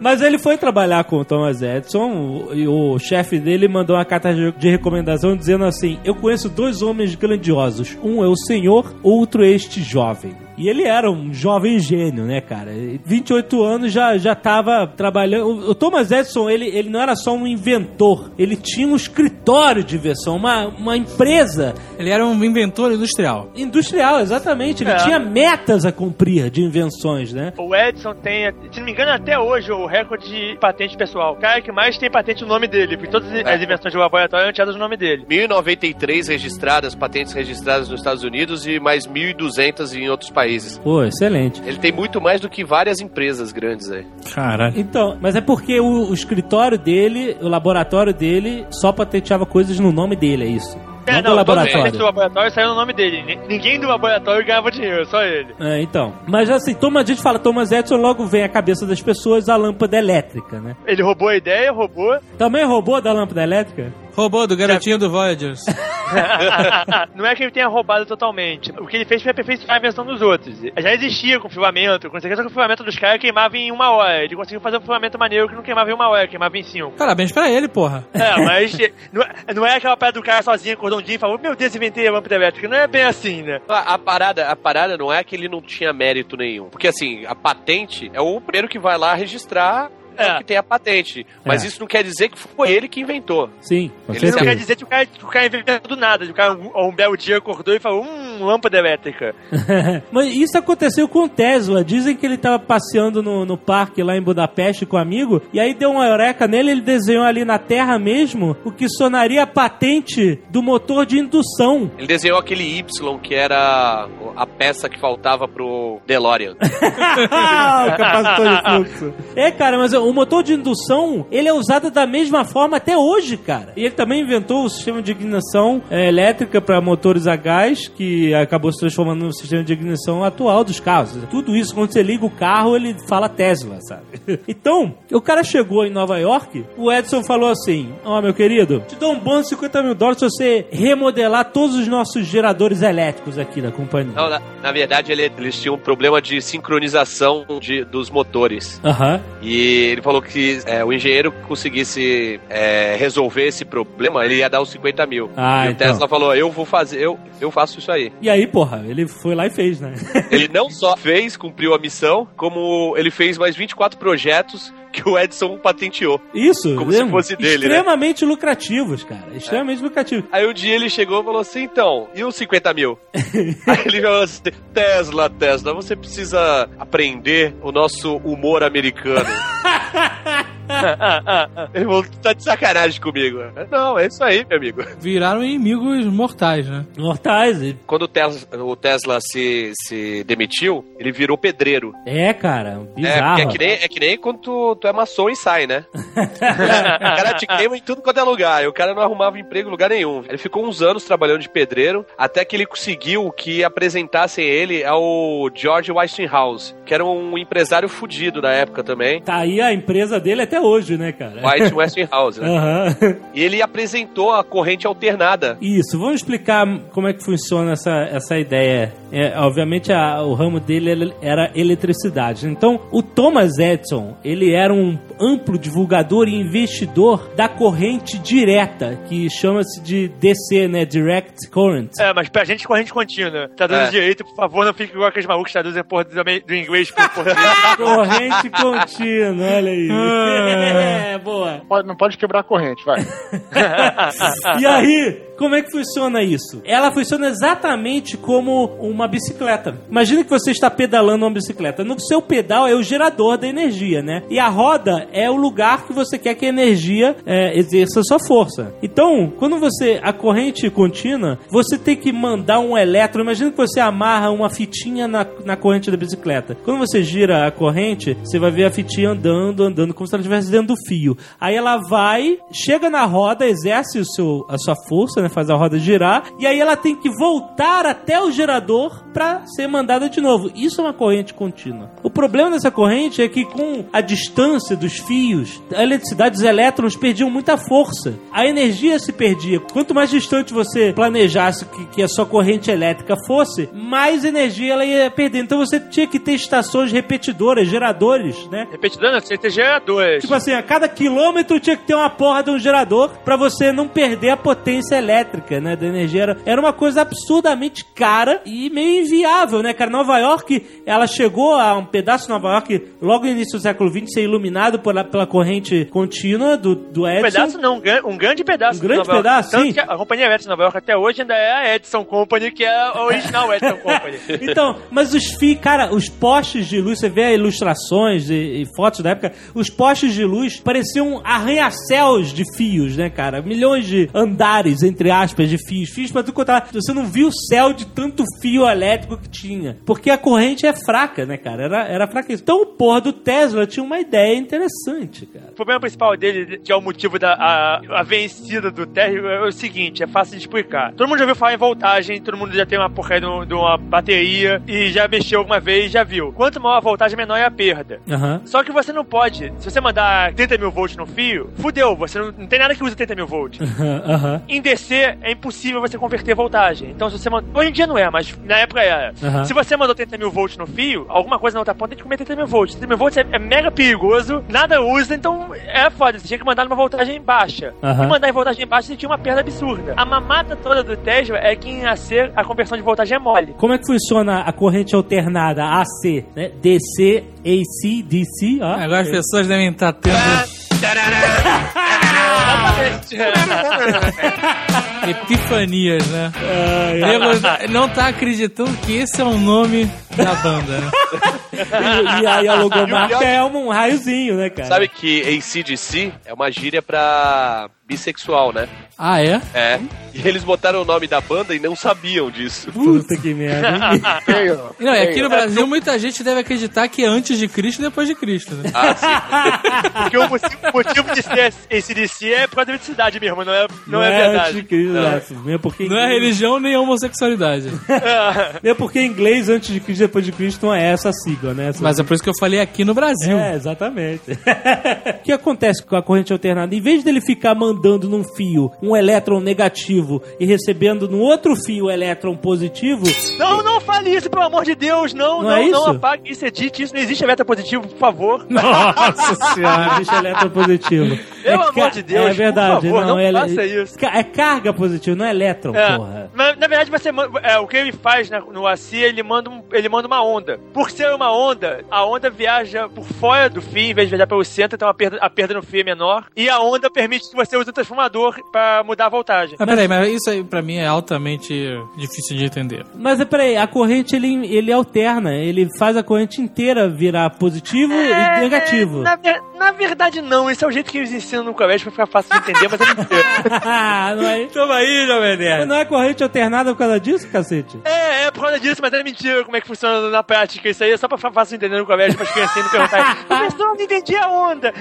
Mas ele foi trabalhar com o Thomas Edison o- e o chefe dele mandou uma carta de de recomendação dizendo assim: Eu conheço dois homens grandiosos. Um é o senhor, outro é este jovem. E ele era um jovem gênio, né, cara? 28 anos já, já tava trabalhando. O, o Thomas Edison, ele, ele não era só um inventor, ele tinha um escritório de invenção, uma, uma empresa Ele era um inventor industrial. industrial, exatamente. Ele É. tinha metas a cumprir de invenções, né? O Edson tem, se não me engano, até hoje o recorde de patente pessoal. O cara que mais tem patente no nome dele, porque todas as invenções do laboratório eram tiradas no nome dele. 1093 registradas, patentes registradas nos Estados Unidos e mais 1.200 em outros países. Pô, excelente. Ele tem muito mais do que várias empresas grandes aí. Caralho. Então, mas é porque o, o escritório dele, o laboratório dele, só patenteava coisas no nome dele, é isso. É, não, do laboratório. do laboratório saiu no nome dele. Ni- Ninguém do laboratório ganhava dinheiro, só ele. É, então. Mas assim, Thomas, a gente fala Thomas Edison, logo vem à cabeça das pessoas a lâmpada elétrica, né? Ele roubou a ideia, roubou. Também roubou da lâmpada elétrica? Roubou do garotinho do Voyagers. não é que ele tenha roubado totalmente. O que ele fez foi aperfeiçoar a invenção dos outros. Já existia com filamento. Com certeza que o filamento dos caras queimava em uma hora. Ele conseguiu fazer um filamento maneiro que não queimava em uma hora, queimava em cinco. Parabéns pra ele, porra. É, mas não, é- não é aquela parada do cara sozinho, dia e falou: Meu Deus, inventei a lâmpada elétrica. Não é bem assim, né? A, a parada, a parada não é que ele não tinha mérito nenhum. Porque assim, a patente é o primeiro que vai lá registrar é. Que tem a patente. Mas É. isso não quer dizer que foi ele que inventou. Sim, com Ele Isso não quer dizer que o cara, que o cara inventou do nada. O cara um, um belo dia acordou e falou: Hum, lâmpada elétrica. Mas isso aconteceu com o Tesla. Dizem que ele tava passeando no, no parque lá em Budapeste com um amigo, e aí deu uma eureka nele, ele desenhou ali na terra mesmo o que sonaria a patente do motor de indução. Ele desenhou aquele Y que era a peça que faltava pro DeLorean. o capacitor de fluxo. É, cara, mas o motor de indução, ele é usado da mesma forma até hoje, cara. E ele também inventou o sistema de ignição é, elétrica para motores a gás, que acabou se transformando no sistema de ignição atual dos carros. Tudo isso, quando você liga o carro, ele fala Tesla, sabe? Então, o cara chegou em Nova York, o Edson falou assim, ó, meu querido, te dou um bônus de 50 mil dólares se você remodelar todos os nossos geradores elétricos aqui da companhia. Não, na, na verdade, ele- eles tinham um problema de sincronização de- dos motores. Aham. E ele falou que é, o engenheiro conseguisse é, resolver esse problema, ele ia dar os 50 mil. Ah, e o então. Tesla falou: Eu vou fazer, eu, eu faço isso aí. E aí, porra, ele foi lá e fez, né? Ele não só fez, cumpriu a missão, como ele fez mais 24 projetos que o Edson patenteou. Isso, Como se lembra? fosse dele, né? Extremamente lucrativos, cara. Extremamente lucrativos. Aí um dia ele chegou e falou assim: então, e os 50 mil? Aí ele falou assim: Tesla, Tesla, você precisa aprender o nosso humor americano. Ele falou: tá de sacanagem comigo. Não, é isso aí, meu amigo. Viraram inimigos mortais, né? Mortais. e- Quando o Tesla, o Tesla se, se demitiu, ele virou pedreiro. É, cara, É, bizarro. porque é que nem, é que nem quando tu, tu é maçom e sai, né? o cara te queima em tudo quanto é lugar. E o cara não arrumava emprego em lugar nenhum. Ele ficou uns anos trabalhando de pedreiro, até que ele conseguiu que apresentassem ele ao George Westinghouse, que era um empresário fudido na época também. Tá aí a empresa dele até hoje, né, cara? White Westinghouse, né? Aham. E ele apresentou a corrente alternada. Isso, vamos explicar como é que funciona essa, essa ideia. É, obviamente, a- o ramo dele ele- era eletricidade. Então, o Thomas Edison, ele era um amplo divulgador e investidor da corrente direta, que chama-se de DC, né? Direct Current. É, mas pra gente corrente contínua. Tá dando É. direito, por favor, não fique igual aqueles malucos que traduzem porra do, do inglês pro português. Corrente contínua, olha aí. É, boa. Pode- não pode quebrar a corrente, vai. E aí, como é que funciona isso? Ela funciona exatamente como uma bicicleta. Imagina que você está pedalando uma bicicleta. No seu pedal é o gerador da energia, né? E a roda é o lugar que você quer que a energia é, exerça sua força. Então, quando você a corrente contínua, você tem que mandar um elétron. Imagina que você amarra uma fitinha na, na corrente da bicicleta. Quando você gira a corrente, você vai ver a fitinha andando, andando, como se ela estivesse dentro do fio. Aí ela vai, chega na roda, exerce o seu, a sua força, né? Faz a roda girar. E aí ela tem que voltar até o gerador pra ser mandada de novo. Isso é uma corrente contínua. O problema dessa corrente é que com a distância dos fios, a eletricidade, os elétrons perdiam muita força. A energia se perdia. Quanto mais distante você planejasse que, que a sua corrente elétrica fosse, mais energia ela ia perder. Então você tinha que ter estações repetidoras, geradores, né? Repetidando, você tem geradores. Tipo assim, a cada quilômetro tinha que ter uma porra de um gerador pra você não perder a potência elétrica, né? Da energia. Era, era uma coisa absurdamente cara e meio inviável, né, cara? Nova York, ela chegou a um pedaço de Nova York logo no início do século XX ser iluminado pela, pela corrente contínua do, do Um Edison. pedaço não, um gran- um grande pedaço. Um de grande Nova York. pedaço, Tanto sim. que a companhia elétrica de Nova York até hoje ainda é a Edison Company, que é a original Edison Company. Então, mas os fios, cara, os postes de luz, você vê ilustrações e, e fotos da época, os postes de luz pareciam arranha-céus de fios, né, cara? Milhões de andares, entre aspas, de fios. Fios pra tu contar. Você não viu o céu de tanto fio elétrico que tinha. Porque a corrente é fraca, né, cara? Era, era fraca. Então, o porra do Tesla tinha uma ideia interessante, cara. O problema principal dele, que é o motivo da a, a vencida do térreo, é o seguinte, é fácil de explicar. Todo mundo já ouviu falar em voltagem, todo mundo já tem uma porcaria de de uma bateria e já mexeu alguma vez, já viu. Quanto maior a voltagem, menor é a perda. Aham. Só que você não pode, se você mandar 30 mil volts no fio, fudeu, você não, não tem nada que use 30 mil volts. Aham. Em DC é impossível você converter voltagem. Então, se você manda... Hoje em dia não é, mas na época era. Aham. Se você mandou 30 mil volts no fio, alguma coisa na outra ponta tem que comer 30 mil volts. 30 mil volts é, é mega perigoso, nada usa, então é foda. Você tinha que mandar numa voltagem baixa. Aham. E mandar em voltagem baixa você tinha uma perda absurda. A mamata toda do Tesla é que em AC a conversão de voltagem é mole. Como é que funciona a corrente alternada AC, né? DC, AC, DC, ó. Agora as pessoas devem estar tendo epifanias, né? Não tá acreditando que esse é o nome da banda, né? E, e aí a logomarca é um raiozinho, né, cara? Sabe que ACDC é uma gíria pra bissexual, né? Ah, é? É. E eles botaram o nome da banda e não sabiam disso. Puta que merda. Não, é aqui no Brasil muita gente deve acreditar que é antes de Cristo e depois de Cristo, né? Ah, sim. Porque o motivo, o motivo de ser ACDC é por causa da eletricidade mesmo, não é, não é verdade. antes de Cristo, Não. é. Mesmo porque, Não é religião nem homossexualidade. mesmo porque em inglês, antes de Cristo e depois de Cristo, não é essa sigla, né? Essa Mas é por isso que eu falei aqui no Brasil. É, exatamente. o que acontece com a corrente alternada? Em vez dele ficar mandando num fio um elétron negativo e recebendo no outro fio elétron positivo, Não, não fale isso, pelo amor de Deus. Não, Não não, é não, isso? apague isso, edite isso. Não existe elétron positivo, por favor. Nossa não senhora. existe elétron positivo. Pelo É amor de Deus, É verdade. por favor, não é, faça isso. É carga positiva, não é elétron, É. porra. Na, na verdade, você é, o que ele faz na- no AC, ele manda, um- ele manda uma onda. Por ser uma onda, a onda viaja por fora do fio, em vez de viajar pelo centro, então a perda, a perda no fio é menor. E a onda permite que você use o transformador pra mudar a voltagem. Mas peraí, mas isso aí pra mim é altamente difícil de entender. Mas é peraí, a corrente ele, ele alterna, ele faz a corrente inteira virar positivo e negativo. É, Na, na verdade, não. Esse é o jeito que eles ensinam no colégio pra ficar fácil de entender, mas é mentira. não é? Toma aí, Jovem Mas não é corrente alternada por causa disso, cacete? É, é por causa disso, mas é mentira como é que funciona na prática. Isso aí é só pra ficar fácil de entender no colégio, pra as criancinhas não perguntarem. Professor, não entendi a onda.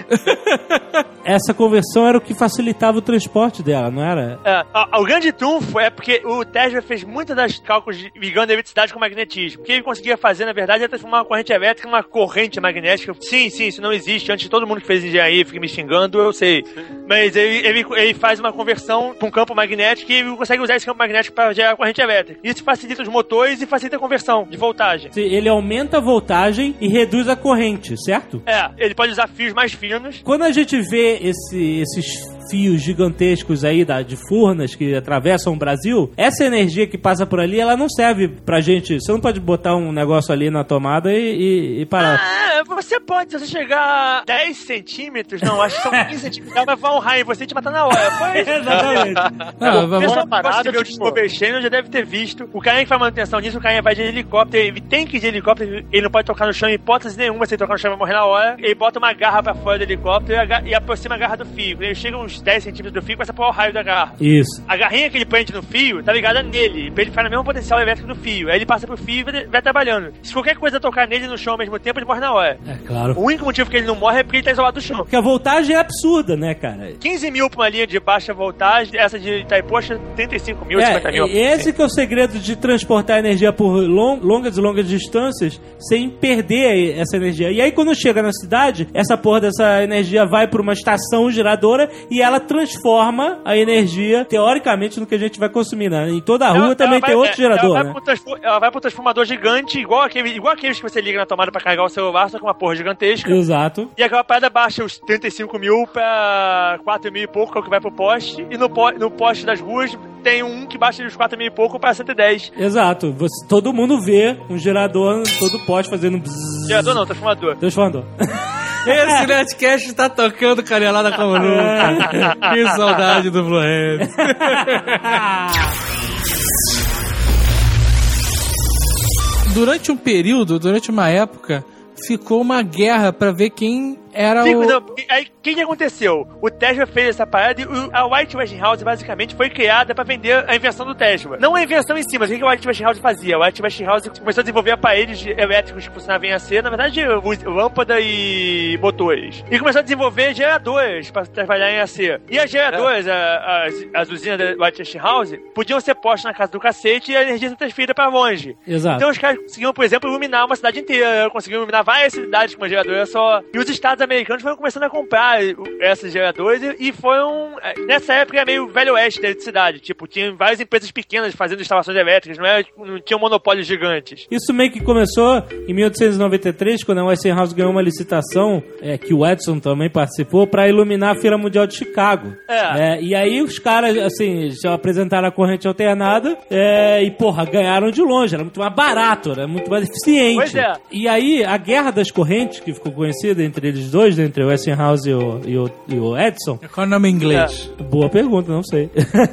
Essa conversão era o que facilitava o transporte dela, não era? É, a- o grande trunfo é porque o Tesla fez muitas das cálculos de- ligando a eletricidade com magnetismo. O que ele conseguia fazer, na verdade, era transformar uma corrente elétrica numa corrente magnética. Sim, sim, isso não existe. Antes todo mundo que fez engenharia fica me xingando, eu sei. Mas ele, ele, ele faz uma conversão para um campo magnético e ele consegue usar esse campo magnético para gerar corrente elétrica. Isso facilita os motores e facilita a conversão de voltagem. Se Ele aumenta a voltagem e reduz a corrente, certo? É, ele pode usar fios mais finos. Quando a gente vê esse- esses fios gigantescos aí da, de Furnas que atravessam o Brasil, essa energia que passa por ali, ela não serve pra gente. Você não pode botar um negócio ali na tomada e, e- e parar. Ah, você pode, se você chegar a 10 centímetros, não, acho que são 15 centímetros, ela vai voar um raio em você e te matar na hora. Pois. Exatamente. Não, O vamos- que parada, tipo- Discovery Channel já deve ter visto. O cara que faz manutenção nisso, o cara vai de helicóptero, ele tem que ir de helicóptero, ele não pode tocar no chão em hipótese nenhuma, se ele tocar no chão vai morrer na hora. Ele bota uma garra pra fora do helicóptero e e aproxima a garra do fio. Ele chega uns 10 centímetros do fio, começa a pôr o raio da garra. Isso. A garrinha que ele prende no fio tá ligada nele, pra ele ficar no mesmo potencial elétrico do fio. Aí ele passa pro fio e vai, trabalhando. Se qualquer coisa tocar nele no chão ao mesmo tempo, ele morre na hora. É claro. O único motivo que ele não morre é porque ele tá isolado do chão. Porque a voltagem é absurda, né, cara? 15 mil pra uma linha de baixa voltagem, essa de Itaipu acho 35 mil, 50 mil. É, esse que é o segredo de transportar energia por lon- longas e longas distâncias sem perder essa energia. E aí quando chega na cidade, essa porra dessa energia vai para uma estação geradora e ela transforma a energia, teoricamente, no que a gente vai consumir. Né? Em toda a rua Ela- também ela tem vai- outro é, ela gerador, vai né? transfor- Ela vai pro transformador gigante, igual, aquele, igual aqueles que você liga na tomada pra carregar o celular, só com uma porra gigantesca. Exato. E aquela parada baixa os 35 mil pra 4 mil e pouco, que é o que vai pro poste. E no, po- no poste das ruas tem um que baixa os 4 mil e pouco pra 110. Exato. Você- todo mundo vê um gerador todo poste fazendo bzzz, Gerador não, transformador. transformador. Esse Netcast tá tocando canelada como nunca. que saudade do Blue. Durante um período, durante uma época, ficou uma guerra pra ver quem era Fico- o... não, aí, o que, que aconteceu? O Tesla fez essa parada e a White Westinghouse basicamente foi criada pra vender a invenção do Tesla. Não a invenção em si, mas o que, a White Westinghouse fazia? A White Westinghouse começou a desenvolver aparelhos elétricos que funcionavam em AC, na verdade, lâmpada e motores. E começou a desenvolver geradores pra trabalhar em AC. E as geradoras, a- as, as usinas da White Westinghouse, podiam ser postas na casa do cacete e a energia ser transferida pra longe. Exato. Então os caras conseguiam, por exemplo, iluminar uma cidade inteira, conseguiam iluminar várias cidades com uma geradora só. E os estados americanos foram começando a comprar essas geradoras e, e foram. eh, Nessa época era meio velho oeste da eletricidade. Tipo, tinha várias empresas pequenas fazendo instalações elétricas, não, era, não tinham monopólios gigantes. Isso meio que começou em 1893, quando a Westinghouse ganhou uma licitação, é, que o Edison também participou, para iluminar a Feira Mundial de Chicago. É. e aí os caras, assim, já apresentaram a corrente alternada é, e, porra, ganharam de longe. Era muito mais barato, era muito mais eficiente. Pois é. E aí, a Guerra das Correntes, que ficou conhecida entre eles dois, entre o Westinghouse e o, e o, e o Edison, Qual é o nome em inglês? boa pergunta, não sei.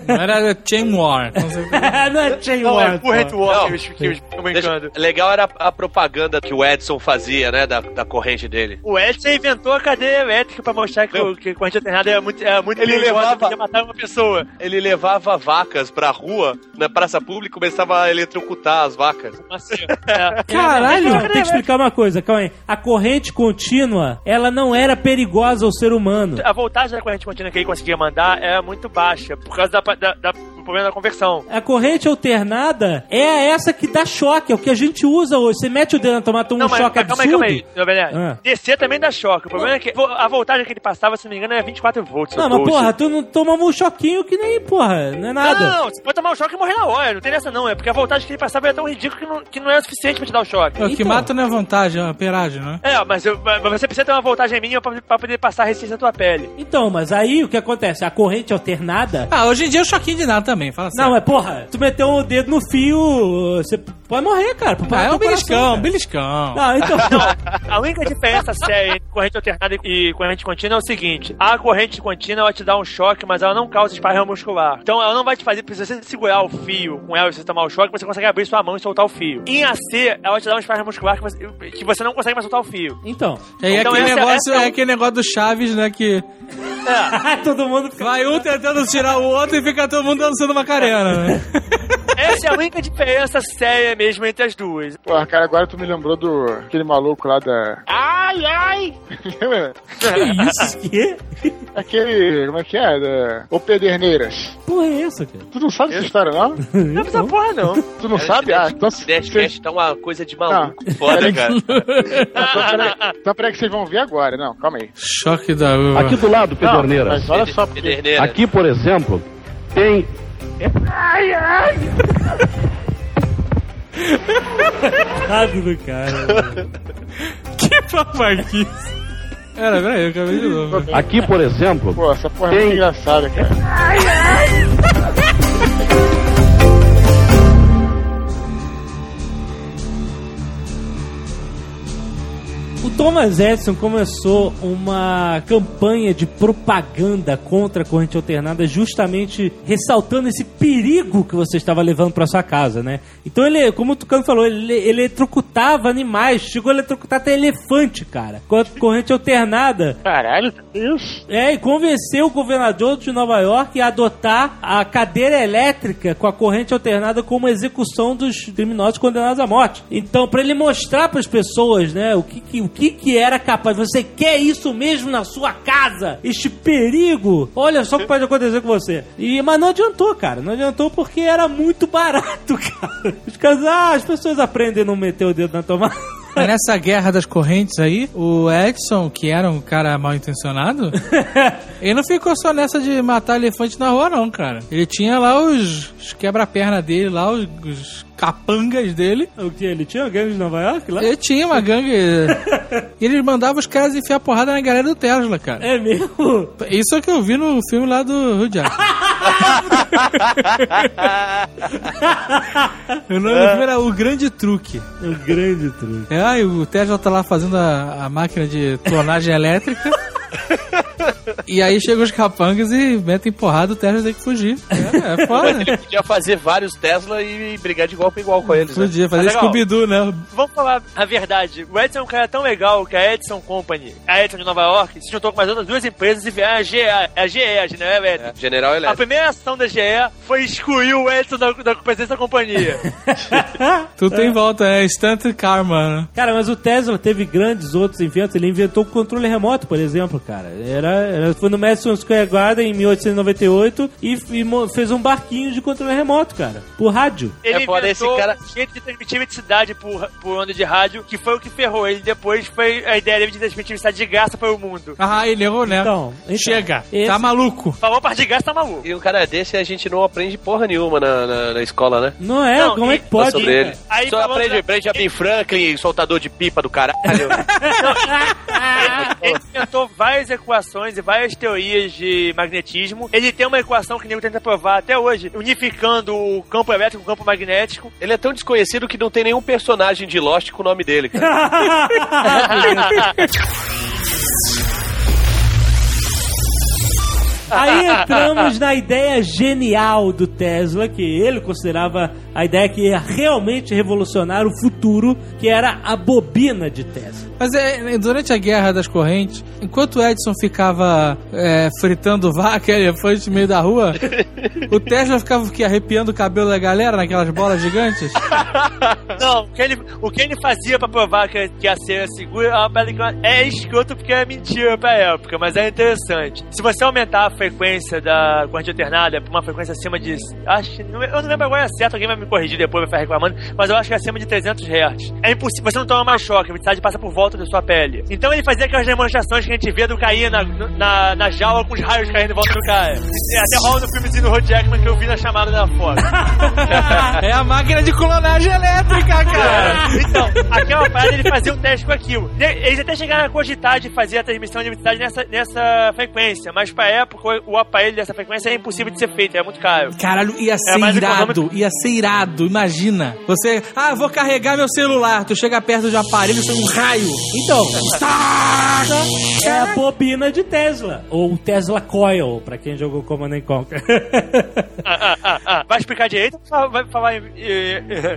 Não era Chain War. Não sei. não é Chain Não, War, é Current. War Não. que eles ficam brincando. legal era a, a propaganda que o Edson fazia, né? Da, da corrente dele. O Edson inventou a cadeia elétrica pra mostrar que, o- que a corrente alternada era muito, era muito Ele perigosa, levava- podia matar uma pessoa. Ele levava vacas pra rua, na praça pública, e começava a eletrocutar as vacas. Assim, é. Caralho! Tem que explicar uma coisa, calma aí. A corrente contínua, ela não era perigosa ao ser humano. A voltagem da corrente contínua que ele conseguia mandar era muito baixa, por causa da, da- da- problema da conversão. A corrente alternada é essa que dá choque, é o que a gente usa hoje. Você mete o dedo na tomada, toma um mas, choque mas calma aí, absurdo. calma aí, meu velho. Ah. DC também dá choque. O problema é que a voltagem que ele passava, se não me engano, era 24 volts. Não, mas 12. porra, tu não toma um choquinho que nem, porra, não é nada. Não, não, você pode tomar um choque e morrer na hora. Não tem nessa não. É porque a voltagem que ele passava era tão ridícula que não, que não era suficiente pra te dar o choque. O que Então. mata não é vantagem, é a peragem, não é? É, mas, eu- mas você precisa ter uma voltagem mínima pra, pra poder passar a resistência na tua pele. Então, mas aí o que acontece? A corrente alternada. Ah, hoje em dia é um choquinho de nada também, fala Não, mas porra, tu meteu o dedo no fio, você pode morrer, cara. pode Ah, é um beliscão, coração, um beliscão. Não, então. A única diferença séria entre corrente alternada e corrente contínua é o seguinte: a corrente contínua ela te dá um choque, mas ela não causa espasmo muscular. Então ela não vai te fazer, se você segurar o fio com ela e você tomar o choque, você consegue abrir sua mão e soltar o fio. Em AC, ela te dá um espasmo muscular que você, que você não consegue mais soltar o fio. Então. E aí Então aquele essa- negócio essa é é aquele negócio do Chaves, né? Que Todo mundo fica. vai um tentando tirar o outro e fica todo mundo dançando Macarena, né? Essa é a única diferença séria mesmo entre as duas. Porra, cara, agora tu me lembrou do aquele maluco lá da. Ai, ai! Lembra? Isso que? aquele. Como é que é? Da... O Pederneiras. Porra é essa, cara? Tu não sabe essa história, não? Não precisa porra, não. Tu não sabe? Ah, então. Nerdcast tá uma coisa de maluco. Não. Foda, cara. Então peraí, então peraí que vocês vão ver agora. Não, calma aí. Choque da. Aqui do lado, Não, Pederneiras. mas olha só, porque. Pederneira. Aqui, por exemplo, tem Nada do cara. Que babaquice. Pera, peraí, eu acabei de novo. Aqui, por exemplo, Pô, essa porra é Tem- muito engraçada, cara. O Thomas Edison começou uma campanha de propaganda contra a corrente alternada, justamente ressaltando esse perigo que você estava levando para sua casa, né? Então ele, como o Tucano falou, ele ele eletrocutava animais, chegou a eletrocutar até elefante, cara, com a corrente alternada. Caralho, isso. É, e convenceu o governador de Nova York a adotar a cadeira elétrica com a corrente alternada como execução dos criminosos condenados à morte. Então, para ele mostrar para as pessoas, né, o que, que- o que que era capaz. Você quer isso mesmo na sua casa? Este perigo? Olha só o que pode acontecer com você. E mas não adiantou, cara. Não adiantou porque era muito barato, cara. Os caras, ah, as pessoas aprendem a não meter o dedo na tomada. Mas nessa guerra das correntes aí, o Edson, que era um cara mal intencionado, ele não ficou só nessa de matar elefante na rua, não, cara. Ele tinha lá os, os quebra-perna dele, lá os, os capangas dele. O que? Ele tinha gangue de Nova York lá? Ele tinha uma gangue. e eles mandavam os caras enfiar porrada na galera do Tesla, cara. É mesmo? Isso é que eu vi no filme lá do Hugh Jackman. o nome filme era O Grande Truque. Um grande truque. É, aí o Tesla tá lá fazendo a, a máquina de tonagem elétrica. E aí chegam os capangas e metem porrada, o Tesla tem que fugir. É, é foda. Ele podia fazer vários Tesla e brigar de igual pra igual com eles, né? Podia fazer Mas legal. Scooby-Doo, né? Vamos falar a verdade. O Edison é um cara tão legal que a Edison Company, a Edison de Nova York, se juntou com mais outras duas empresas e vieram a GE, a GE, a General Electric. É, General A Electric. primeira ação da GE foi excluir o Edson da, da presidência da companhia. Tudo tem volta, é instant karma, né? Cara, mas o Tesla teve grandes outros inventos. Ele inventou o controle remoto, por exemplo, cara. Era, era- foi no Madison Square Garden em 1898 e, e fez um barquinho de controle remoto, cara. Por rádio. Ele É foda, esse cara- um jeito de transmitir eletricidade por, por onda de rádio, que foi o que ferrou ele. Depois foi a ideia dele de transmitir eletricidade de graça para o mundo. Ah, ele errou, né? Então, então, Chega, esse- tá maluco. Falou parte de graça, tá maluco. E um cara desse a gente não aprende porra nenhuma na, na, na escola, né? Não é? Não, Como e- é que pode? sobre ele. Aí Só aprende da- Benjamin Franklin, soltador de pipa do caralho. Ele inventou várias equações e várias teorias de magnetismo. Ele tem uma equação que o nego tenta provar até hoje, unificando o campo elétrico com o campo magnético. Ele é tão desconhecido que não tem nenhum personagem de Lost com o nome dele, cara. Aí entramos na ideia genial do Tesla, que ele considerava a ideia que ia realmente revolucionar o futuro, que era a bobina de Tesla. Mas é, durante a guerra das correntes, enquanto o Edson ficava é, fritando vaca e elefante no meio da rua, o Tesla ficava o quê? arrepiando o cabelo da galera naquelas bolas gigantes? Não, o que ele, o que ele fazia pra provar que, que a cera segura é é escroto porque é mentira pra época, mas é interessante. Se você aumentar a frequência da corrente alternada pra uma frequência acima de. Acho Eu não lembro agora certo, alguém vai me corrigir depois, vai ficar reclamando, mas eu acho que é acima de 300 Hz. É impossível, você não toma mais choque, a eletricidade passa por volta da sua pele. Então ele fazia aquelas demonstrações que a gente vê do cair na, na, na jaula com os raios caindo em volta do cara. E até rola no filmezinho do Rod Jackman que eu vi na chamada da foto. é a máquina de clonagem elétrica, cara! Então, aquela parada ele fazia um teste com aquilo. Eles até chegaram a cogitar de fazer a transmissão de eletricidade nessa, nessa frequência, mas pra época o aparelho dessa frequência é impossível de ser feito, é muito caro. Caralho, ia ser mais irado, econômico. ia ser irado, imagina. Você, ah, vou carregar meu celular, tu chega perto de um aparelho, tem um raio. Então, é a bobina de Tesla, ou Tesla Coil, pra quem jogou Command and Conquer. Ah, ah, ah, ah. Vai explicar direito ou vai falar em.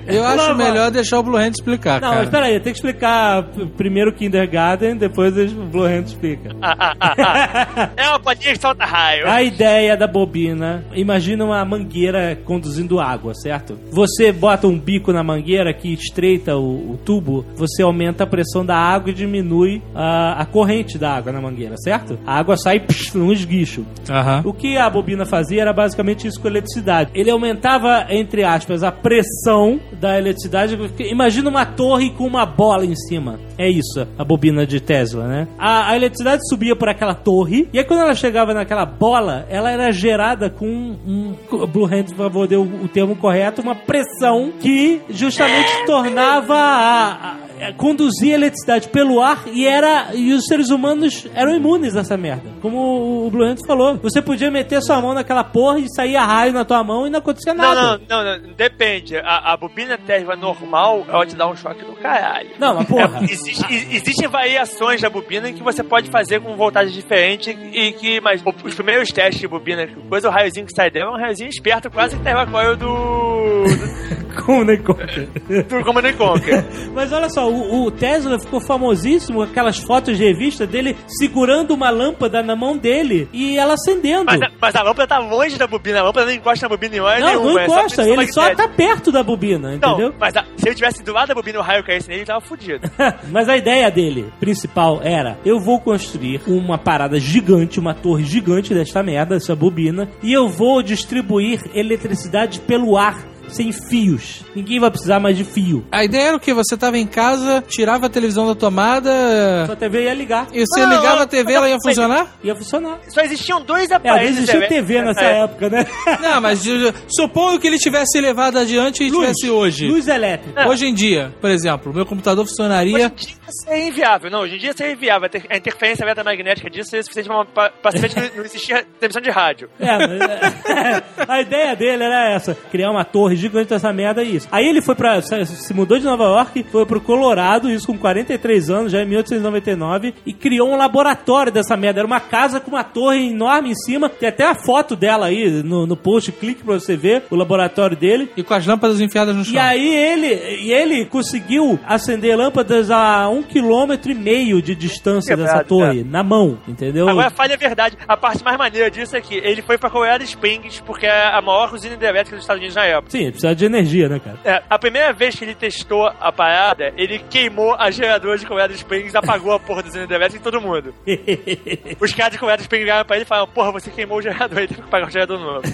Eu acho Não, melhor deixar o Blue Hand explicar, Não, cara. mas peraí, tem que explicar primeiro o Kindergarten, depois o Blue Hand explica. ah, ah, ah, ah. É uma patinha que solta raio. A ideia da bobina, imagina uma mangueira conduzindo água, certo? Você bota um bico na mangueira que estreita o, o tubo, você aumenta a pressão da água e diminui a, a corrente da água na mangueira, certo? A água sai psh, num esguicho. Aham. O que a bobina fazia era basicamente isso com a eletricidade. Ele aumentava, entre aspas, a pressão da eletricidade. Imagina uma torre com uma bola em cima. É isso, a bobina de Tesla, né? A, a eletricidade subia por aquela torre, e aí quando ela chegava naquela bola, ela era gerada com um. um Blue Hand, por favor, deu o termo correto, uma pressão que justamente tornava a- a- é, conduzia eletricidade pelo ar e era e os seres humanos eram imunes a essa merda. Como o Blue Hand falou, você podia meter sua mão naquela porra e sair a raio na tua mão e não acontecia Não, nada. não, não, não, depende. A, a bobina Tesla normal, ela te dá um choque do caralho. Não, mas porra. É, existe- existem variações da bobina que você pode fazer com voltagem diferente e que, mas os primeiros testes de bobina, coisa, o raiozinho que sai dela é um raiozinho esperto, quase que Tesla Coil do, Como Command and Conquer. Mas olha só, o, o Tesla ficou famosíssimo com aquelas fotos de revista dele segurando uma lâmpada na mão dele e ela acendendo. Mas, a- mas a lâmpada tá longe da bobina, a lâmpada não encosta na bobina em hora não, nenhuma. não é encosta, tensão ele só magnética. tá perto da bobina, entendeu? mas a- se ele tivesse do lado da bobina o raio caísse nele, ele tava fudido. Mas a ideia dele, principal, era: eu vou construir uma parada gigante, uma torre gigante desta merda, dessa bobina, e eu vou distribuir eletricidade pelo ar. Sem fios. Ninguém vai precisar mais de fio. A ideia era o que? Você tava em casa, tirava a televisão da tomada Sua TV ia ligar. e você Não, ligava não, a TV, não, ela ia funcionar? Ia funcionar. Só existiam dois É, aparelhos. existia né? TV nessa É. época, né? Não, mas supondo que ele tivesse levado adiante e tivesse hoje. Luz elétrica. Hoje em dia, por exemplo, meu computador Hoje funcionaria. em dia seria inviável. Não, hoje em dia seria inviável. A ter- A interferência eletromagnética disso seria suficiente pra- pra pra simplesmente não existir transmissão de rádio. É, mas, é, a ideia dele era essa: criar uma torre gigante dessa merda e isso. Aí ele foi pra. se mudou de Nova York, foi pro Colorado, isso com 43 anos, já em 1899, e criou um laboratório dessa merda. Era uma casa com uma torre enorme em cima. Tem até a foto dela aí no, no post, clique pra você ver o laboratório dele. E com as lâmpadas enfiadas no chão. E aí ele, e ele conseguiu acender lâmpadas a um quilômetro e meio de distância Quebrado, dessa torre, na mão, entendeu? Agora falha a verdade. A parte mais maneira disso é que ele foi pra Colorado Springs, porque é a maior usina hidrelétrica dos Estados Unidos na época. Sim, ele precisa de energia, né, cara? É, a primeira vez que ele testou a parada, ele queimou a geradora de Colorado Springs, apagou a porra da usina hidrelétrica em todo mundo. Os caras de Colorado Springs ligaram pra ele e falaram: Porra, você queimou o gerador, ele teve que pagar o gerador novo.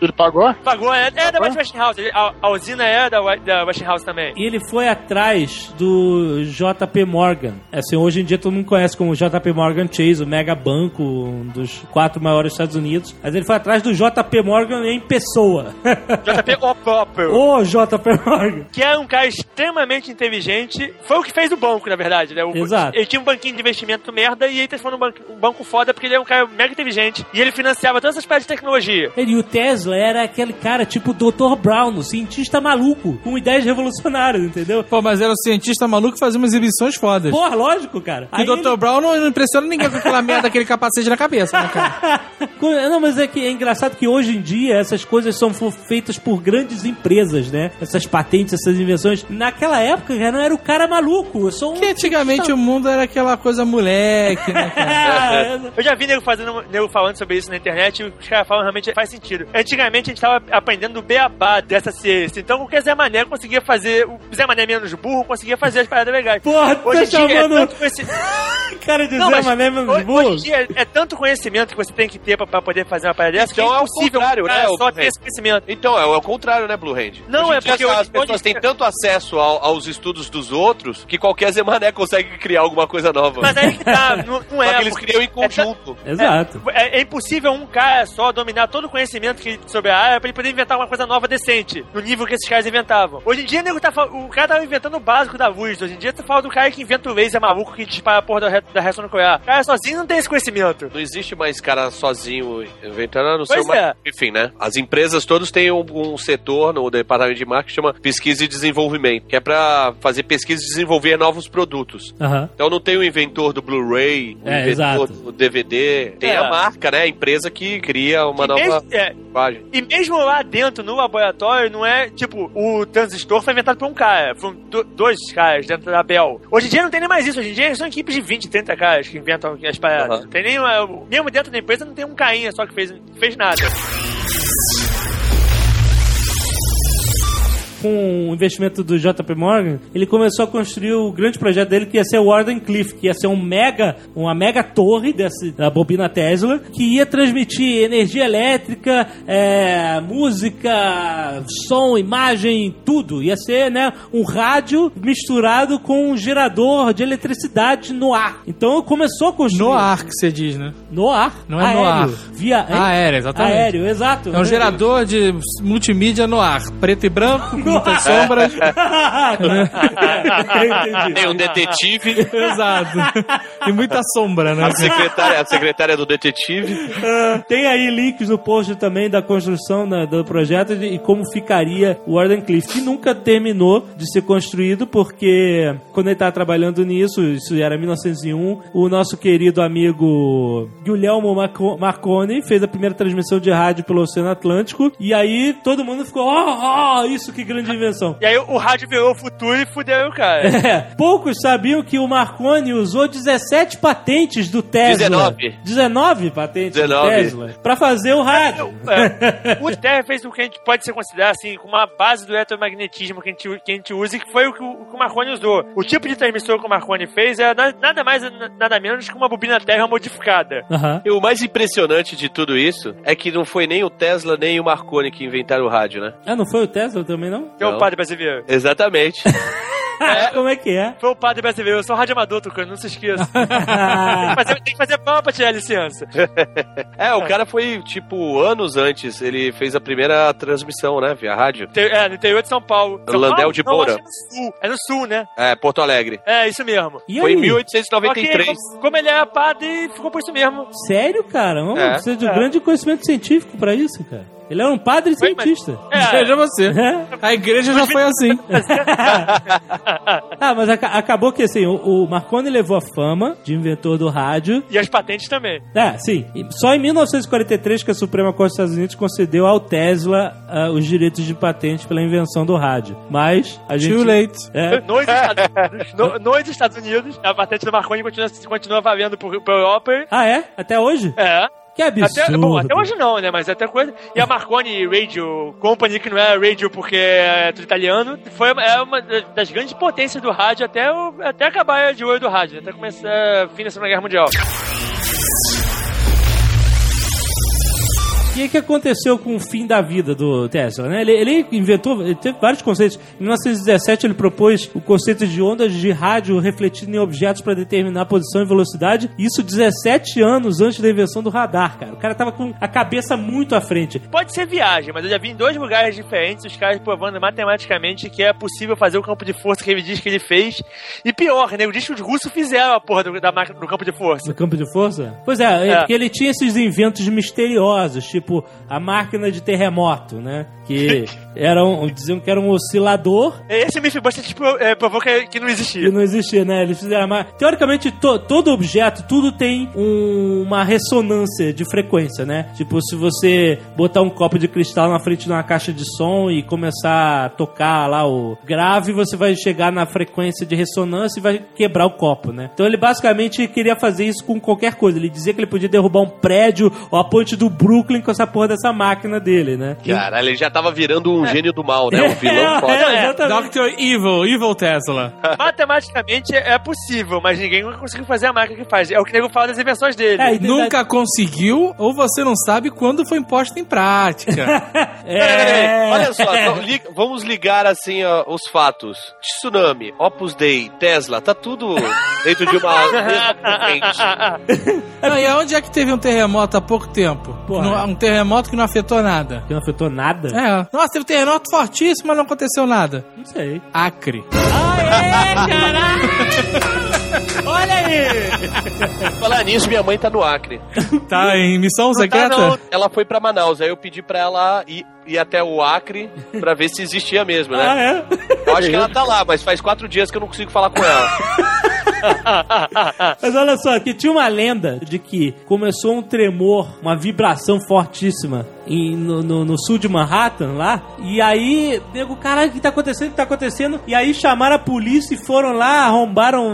Ele pagou? Pagou, é, é da West Westinghouse. Ele- A, a usina é da, da Westinghouse também. E ele foi atrás do JP Morgan. Assim, hoje em dia todo mundo conhece como JP Morgan Chase, o mega banco, um dos quatro maiores dos Estados Unidos. Mas ele foi atrás do JP Morgan em pessoa. JP o próprio. Ô, JP Morgan. Que é um cara extremamente inteligente. Foi o que fez o banco, na verdade, né? O- Exato. Ele tinha um banquinho de investimento merda e ele transformou num banco, um banco foda porque ele é um cara mega inteligente. E ele financiava todas essas partes de tecnologia. Ele, e o Tesla era aquele cara tipo o Dr. Brown, um cientista maluco, com ideias revolucionárias, entendeu? Pô, mas era um cientista maluco que fazia umas exibições fodas. Porra, lógico, cara. E o Dr. Brown não, impressiona ninguém com aquela merda, aquele capacete na cabeça, né, cara? Não, mas é que é engraçado que hoje em dia essas coisas são feitas por grandes empresas, né? Essas patentes, essas invenções. Naquela época, cara, não era o cara maluco. Eu sou um. Que antigamente o mundo era aquela coisa moleque, né, cara? Eu já vi nego, fazendo, nego falando sobre isso na internet e os caras falam realmente faz sentido. Antigamente a gente tava aprendendo o beabá dessa ciência. Então qualquer Zé Mané conseguia fazer. O Zé Mané menos burro conseguia fazer as paradas legais. Porra, tu Hoje tá é chamando tanto conheci- cara de Não, Zé Mané menos burro? hoje em dia é tanto conhecimento que você tem que ter pra, pra poder fazer uma parada dessa Então que é é o impossível contrário, cara né, só ter esse conhecimento. Então, é, o- é o contrário, né, Blue Hand? Não, é porque as pessoas hoje- têm tanto acesso ao- aos estudos dos outros que qualquer Zé Mané consegue criar alguma coisa nova. Mas aí que tá, não, não Só é. que eles criam em é conjunto. Exato. É, é impossível um cara só dominar todo o conhecimento que, sobre a área pra ele poder inventar uma coisa nova decente, no nível que esses caras inventavam. Hoje em dia, nego tá, o cara tava inventando o básico da luz. Hoje em dia, tu fala do cara que inventa o laser maluco que dispara a porra da, da reação nuclear. O cara sozinho não tem esse conhecimento. Não existe mais cara sozinho inventando, a não ser uma... é. Enfim, né? As empresas todas têm um, um setor no departamento de marketing que chama pesquisa e desenvolvimento, que é pra fazer pesquisa e desenvolver novos produtos. Aham. Então não tem o inventor do Blu-ray, o É, inventor exato. do DVD, tem É. a marca, né? A empresa que cria uma E nova mesmo- é. E mesmo lá dentro, no laboratório, não é tipo, o transistor foi inventado por um cara, foram do- dois caras dentro da Bell. Hoje em dia não tem nem mais isso, hoje em dia são equipes de 20, 30 caras que inventam as paradas. Não Tem nem uma- mesmo dentro da empresa não tem um carinha só que fez, fez nada. Com o investimento do JP Morgan, ele começou a construir o grande projeto dele que ia ser o Warden Cliff, que ia ser um mega, uma mega torre desse, da bobina Tesla, que ia transmitir energia elétrica, é, música, som, imagem, tudo. Ia ser, né, um rádio misturado com um gerador de eletricidade no ar. Então começou a construir No ar que você diz, né? no ar, Não é aéreo, no ar. via Aéreo, exatamente. aéreo, exato. É um gerador de multimídia no ar, preto e branco, com muitas sombras. Tem um detetive, Exato. E muita sombra, né? a secretária, a secretária do detetive. Ah, Tem aí links no post também da construção né, do projeto e como ficaria o Wardenclyffe, que nunca terminou de ser construído, porque quando ele estava trabalhando nisso, isso era 1901, o nosso querido amigo Guilhermo Marco- Marconi fez a primeira transmissão de rádio pelo Oceano Atlântico, e aí todo mundo ficou, ó, ó, isso que grande invenção. E aí o rádio virou o futuro e fudeu o cara. É, poucos sabiam que o Marconi usou 17 patentes do Tesla. 19. 19 patentes 19. do Tesla. Pra fazer o rádio. É. O Terra fez o que a gente pode se considerar assim, uma base do eletromagnetismo que a gente, que a gente usa e que foi o que o, o que o Marconi usou. O tipo de transmissor que o Marconi fez é na- nada mais, nada menos que uma bobina Terra modificada. Aham. E o mais impressionante de tudo isso é que não foi nem o Tesla nem o Marconi que inventaram o rádio, né? Ah, não foi o Tesla também, não? Que é o padre brasileiro. Exatamente. Como é que é? Foi o padre brasileiro, eu sou radioamador, Tucano, não se esqueça. tem, que fazer, tem que fazer prova pra tirar a licença. É, o cara foi, tipo, anos antes. Ele fez a primeira transmissão, né? Via rádio. Te- É, no interior de São Paulo. São Landel Paulo? de Não, Moura. acho que é no sul. É no sul, né? É, Porto Alegre. É, isso mesmo. E Foi aí? em 1893. Ok, como, como ele era padre, ficou por isso mesmo. Sério, cara? Não, É. precisa de um É. grande conhecimento científico pra isso, cara. Ele era um padre Foi, mas- cientista. É, Veja você. É. A igreja já foi assim. Ah, mas aca- acabou que assim, o, o Marconi levou a fama de inventor do rádio. e as patentes também. É, sim. E Só em 1943 que a Suprema Corte dos Estados Unidos concedeu ao Tesla ah, os direitos de patente pela invenção do rádio. Mas a gente. Too late. É, Nos Estados Unidos, no- nos Estados Unidos, a patente do Marconi continua, continua valendo por, por Europa. Ah, é? Até hoje? É. Que absurdo. Até, bom, até hoje não, né? Mas até coisa. E a Marconi Radio Company, que não é radio porque é tudo italiano, foi é uma das grandes potências do rádio até, o, até acabar de olho do rádio, até começar a fim da Segunda Guerra Mundial. O que, aconteceu com o fim da vida do Tesla? Né? Ele, ele inventou, ele teve vários conceitos. Em 1917 ele propôs o conceito de ondas de rádio refletindo em objetos para determinar posição e velocidade. Isso 17 anos antes da invenção do radar, cara. O cara tava com a cabeça muito à frente. Pode ser viagem, mas eu já vi em dois lugares diferentes os caras provando matematicamente que é possível fazer o campo de força que ele diz que ele fez. E pior, né? Diz que os russos fizeram a porra do, da máquina do campo de força. No campo de força? Pois é, é, É. porque ele tinha esses inventos misteriosos, tipo a máquina de terremoto, né? Que eram, diziam que era um oscilador Esse Mythbusters tipo, é, provou que, que não existia. que não existia, né? Eles fizeram uma... Teoricamente, to- todo objeto, tudo tem um- uma ressonância de frequência, né? Tipo, se você botar um copo de cristal na frente de uma caixa de som e começar a tocar lá o grave, você vai chegar na frequência de ressonância e vai quebrar o copo, né? Então ele basicamente queria fazer isso com qualquer coisa. Ele dizia que ele podia derrubar um prédio ou a ponte do Brooklyn com essa porra dessa máquina dele, né? Caralho, ele já tava virando um gênio do mal, né? Um vilão É, foda. é, exatamente. Dr. Evil, Evil Tesla. Matematicamente é possível, mas ninguém conseguiu fazer a máquina que faz. É o que o nego fala das invenções dele. É, Nunca conseguiu ou você não sabe quando foi imposta em prática. Peraí, peraí, Olha só, li- vamos ligar assim ó, os fatos. Tsunami, Opus Dei, Tesla, tá tudo dentro de uma. Não, e onde é que teve um terremoto há pouco tempo? Porra. Não- um terremoto que não afetou nada. Que não afetou nada? É. Nossa, teve um terremoto fortíssimo, mas não aconteceu nada. Não sei. Acre. Aê, caralho! Olha aí! Falar nisso, minha mãe tá no Acre. Tá em missão secreta? não, ela foi pra Manaus, aí eu pedi pra ela ir, ir até o Acre pra ver se existia mesmo, né? Ah, é? Eu acho que ela tá lá, mas faz quatro dias que eu não consigo falar com ela. Mas olha só, que tinha uma lenda de que começou um tremor, uma vibração fortíssima em- no, no- no sul de Manhattan, lá. E aí, nego, caralho, o que tá acontecendo? O que tá acontecendo? E aí chamaram a polícia e foram lá, arrombaram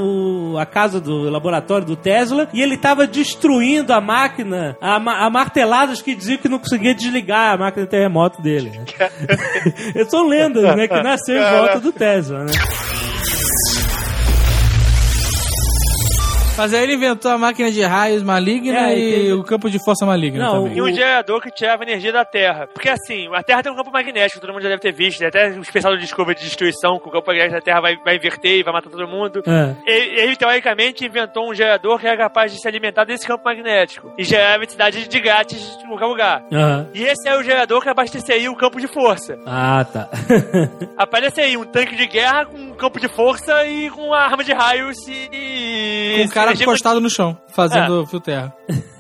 o- a casa do laboratório do Tesla. E ele tava destruindo a máquina a, a marteladas que diziam que não conseguia desligar a máquina de terremoto dele. Né? São lendas, né? Que nasceu em volta do Tesla, né? Mas aí ele inventou a máquina de raios maligna É, e o campo de força maligna Não, também. E um gerador que tirava energia da Terra. Porque assim, a Terra tem um campo magnético, todo mundo já deve ter visto. né? Até o especial do Discovery de destruição, que o campo magnético da Terra vai, vai inverter e vai matar todo mundo. É. Ele, ele, teoricamente, inventou um gerador que era capaz de se alimentar desse campo magnético. E gerar eletricidade de grátis em qualquer lugar. Aham. E esse é o gerador que abasteceria o campo de força. Ah, tá. Apareceria um tanque de guerra com um campo de força e com uma arma de raios e... Com cara energia- encostado no chão, fazendo fio terra.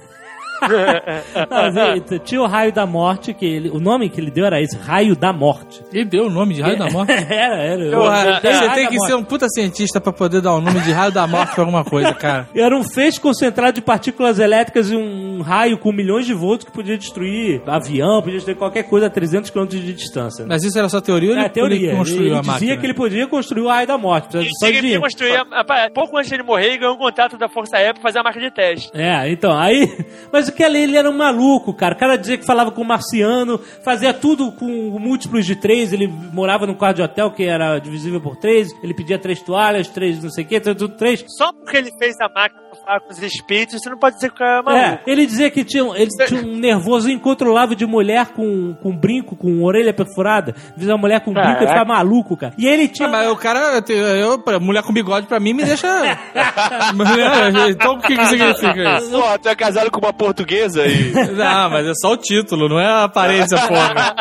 Não, mas, tinha o raio da morte, que ele, o nome que ele deu era esse, raio da morte. Ele deu o nome de raio da morte. era, era. Tem você raio tem que morte. ser um puta cientista pra poder dar o nome de raio da morte pra alguma coisa, cara. Era um feixe concentrado de partículas elétricas e um raio com milhões de volts que podia destruir avião, podia destruir qualquer coisa a 300 km de distância. né? Mas isso era só teoria ou É, ele, teoria. ele construiu ele a dizia máquina? que ele podia construir o raio da morte. Ele só de dizia que ele construir, a- a- pouco antes de ele morrer, ele ganhou um contrato da Força Aérea pra fazer a marca de teste. É, então, aí. Mas o que ele era um maluco, cara. Cara dizia que falava com o marciano, fazia tudo com múltiplos de três. Ele morava num quarto de hotel que era divisível por três. Ele pedia três toalhas, três não sei o que, tudo três. Só porque ele fez a máquina falar com os espíritos, você não pode dizer que o cara é É, maluco. ele dizia que tinha, um- ele tinha um nervoso incontrolável de mulher com, com brinco, com orelha perfurada. Diz uma mulher com brinco, ele ficava maluco, cara. E ele tinha. Ah, mas o cara, eu, mulher com bigode pra mim me deixa. então o que, que significa isso? Porra, tu é casado com uma portuguesa e. Não, mas é só o título, não é a aparência, porra.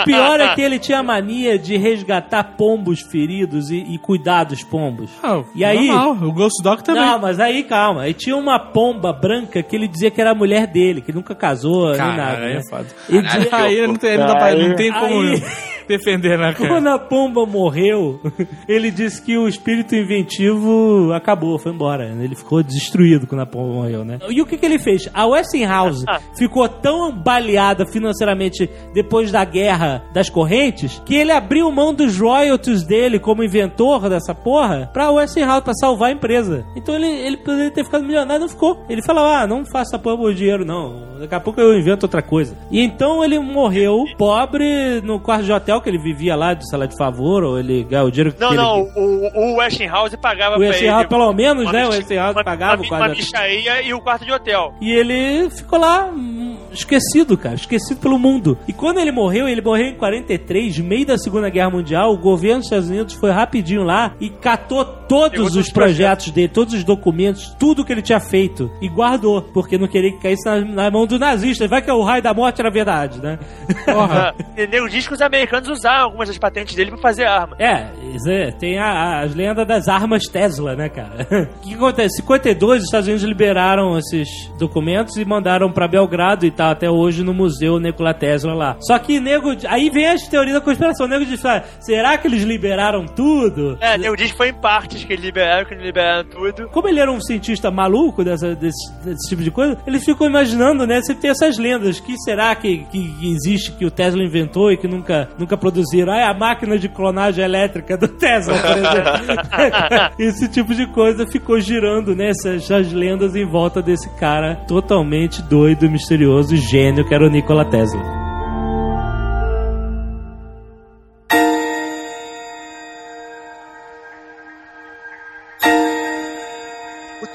O pior é que ele tinha a mania de resgatar pombos feridos e, e cuidar dos pombos. Ah, E aí- normal, o Ghost Dog também. Não, mas aí calma. Aí tinha uma pomba branca que ele dizia que era a mulher dele, que nunca casou, nem Cara, nada. aí né? é foda. Ele dizia- Aí não tem, não dá pra- não tem como Aí- defender, né, cara? Quando a pomba morreu, ele disse que o espírito inventivo acabou, foi embora. Ele ficou destruído quando a pomba morreu, né? E o que, que ele fez? A Westinghouse ficou tão baleada financeiramente depois da guerra das correntes que ele abriu mão dos royalties dele como inventor dessa porra pra Westinghouse, pra salvar a empresa. Então ele, ele poderia ter ficado milionário, não ficou. Ele falava, ah, não faça porra por dinheiro, não. Daqui a pouco eu invento outra coisa. E então ele morreu pobre no quarto de hotel que ele vivia lá, de sala de favor, ou ele ganhava o dinheiro que Não, ele... não, o, o Westinghouse pagava O pra Westinghouse, ele. pelo menos, uma né? O Westinghouse uma- pagava uma, o quarto uma de e o quarto de hotel. E ele ficou lá hum, esquecido, cara, esquecido pelo mundo. E quando ele morreu, ele morreu em 43, meio da Segunda Guerra Mundial, o governo dos Estados Unidos foi rapidinho lá e catou todos os todos os projetos dele, todos os documentos, tudo que ele tinha feito e guardou, porque não queria que caísse na, na mão do nazista. Vai que o raio da morte era verdade, né? Porra. E nego diz que os americanos usaram algumas das patentes dele pra fazer arma. É, é, tem a- a- as lendas das armas Tesla, né, cara? O que acontece? Em 52, os Estados Unidos liberaram esses documentos e mandaram pra Belgrado e tá até hoje no Museu Nikola Tesla lá. Só que nego. Aí vem as teorias da conspiração. O nego diz, ah, será que eles liberaram tudo? É, nego diz que foi em partes que eles liberaram, que eles liberaram tudo. Como ele era um cientista maluco dessa, desse, desse tipo de coisa, ele ficou imaginando, né? Sempre tem essas lendas. que será que, que existe que o Tesla inventou e que nunca, nunca produziram? Ah, é a máquina de clonagem elétrica do Tesla, por exemplo. Esse tipo de coisa ficou girando, né? Essas, lendas em volta desse cara totalmente doido, misterioso, gênio que era o Nikola Tesla.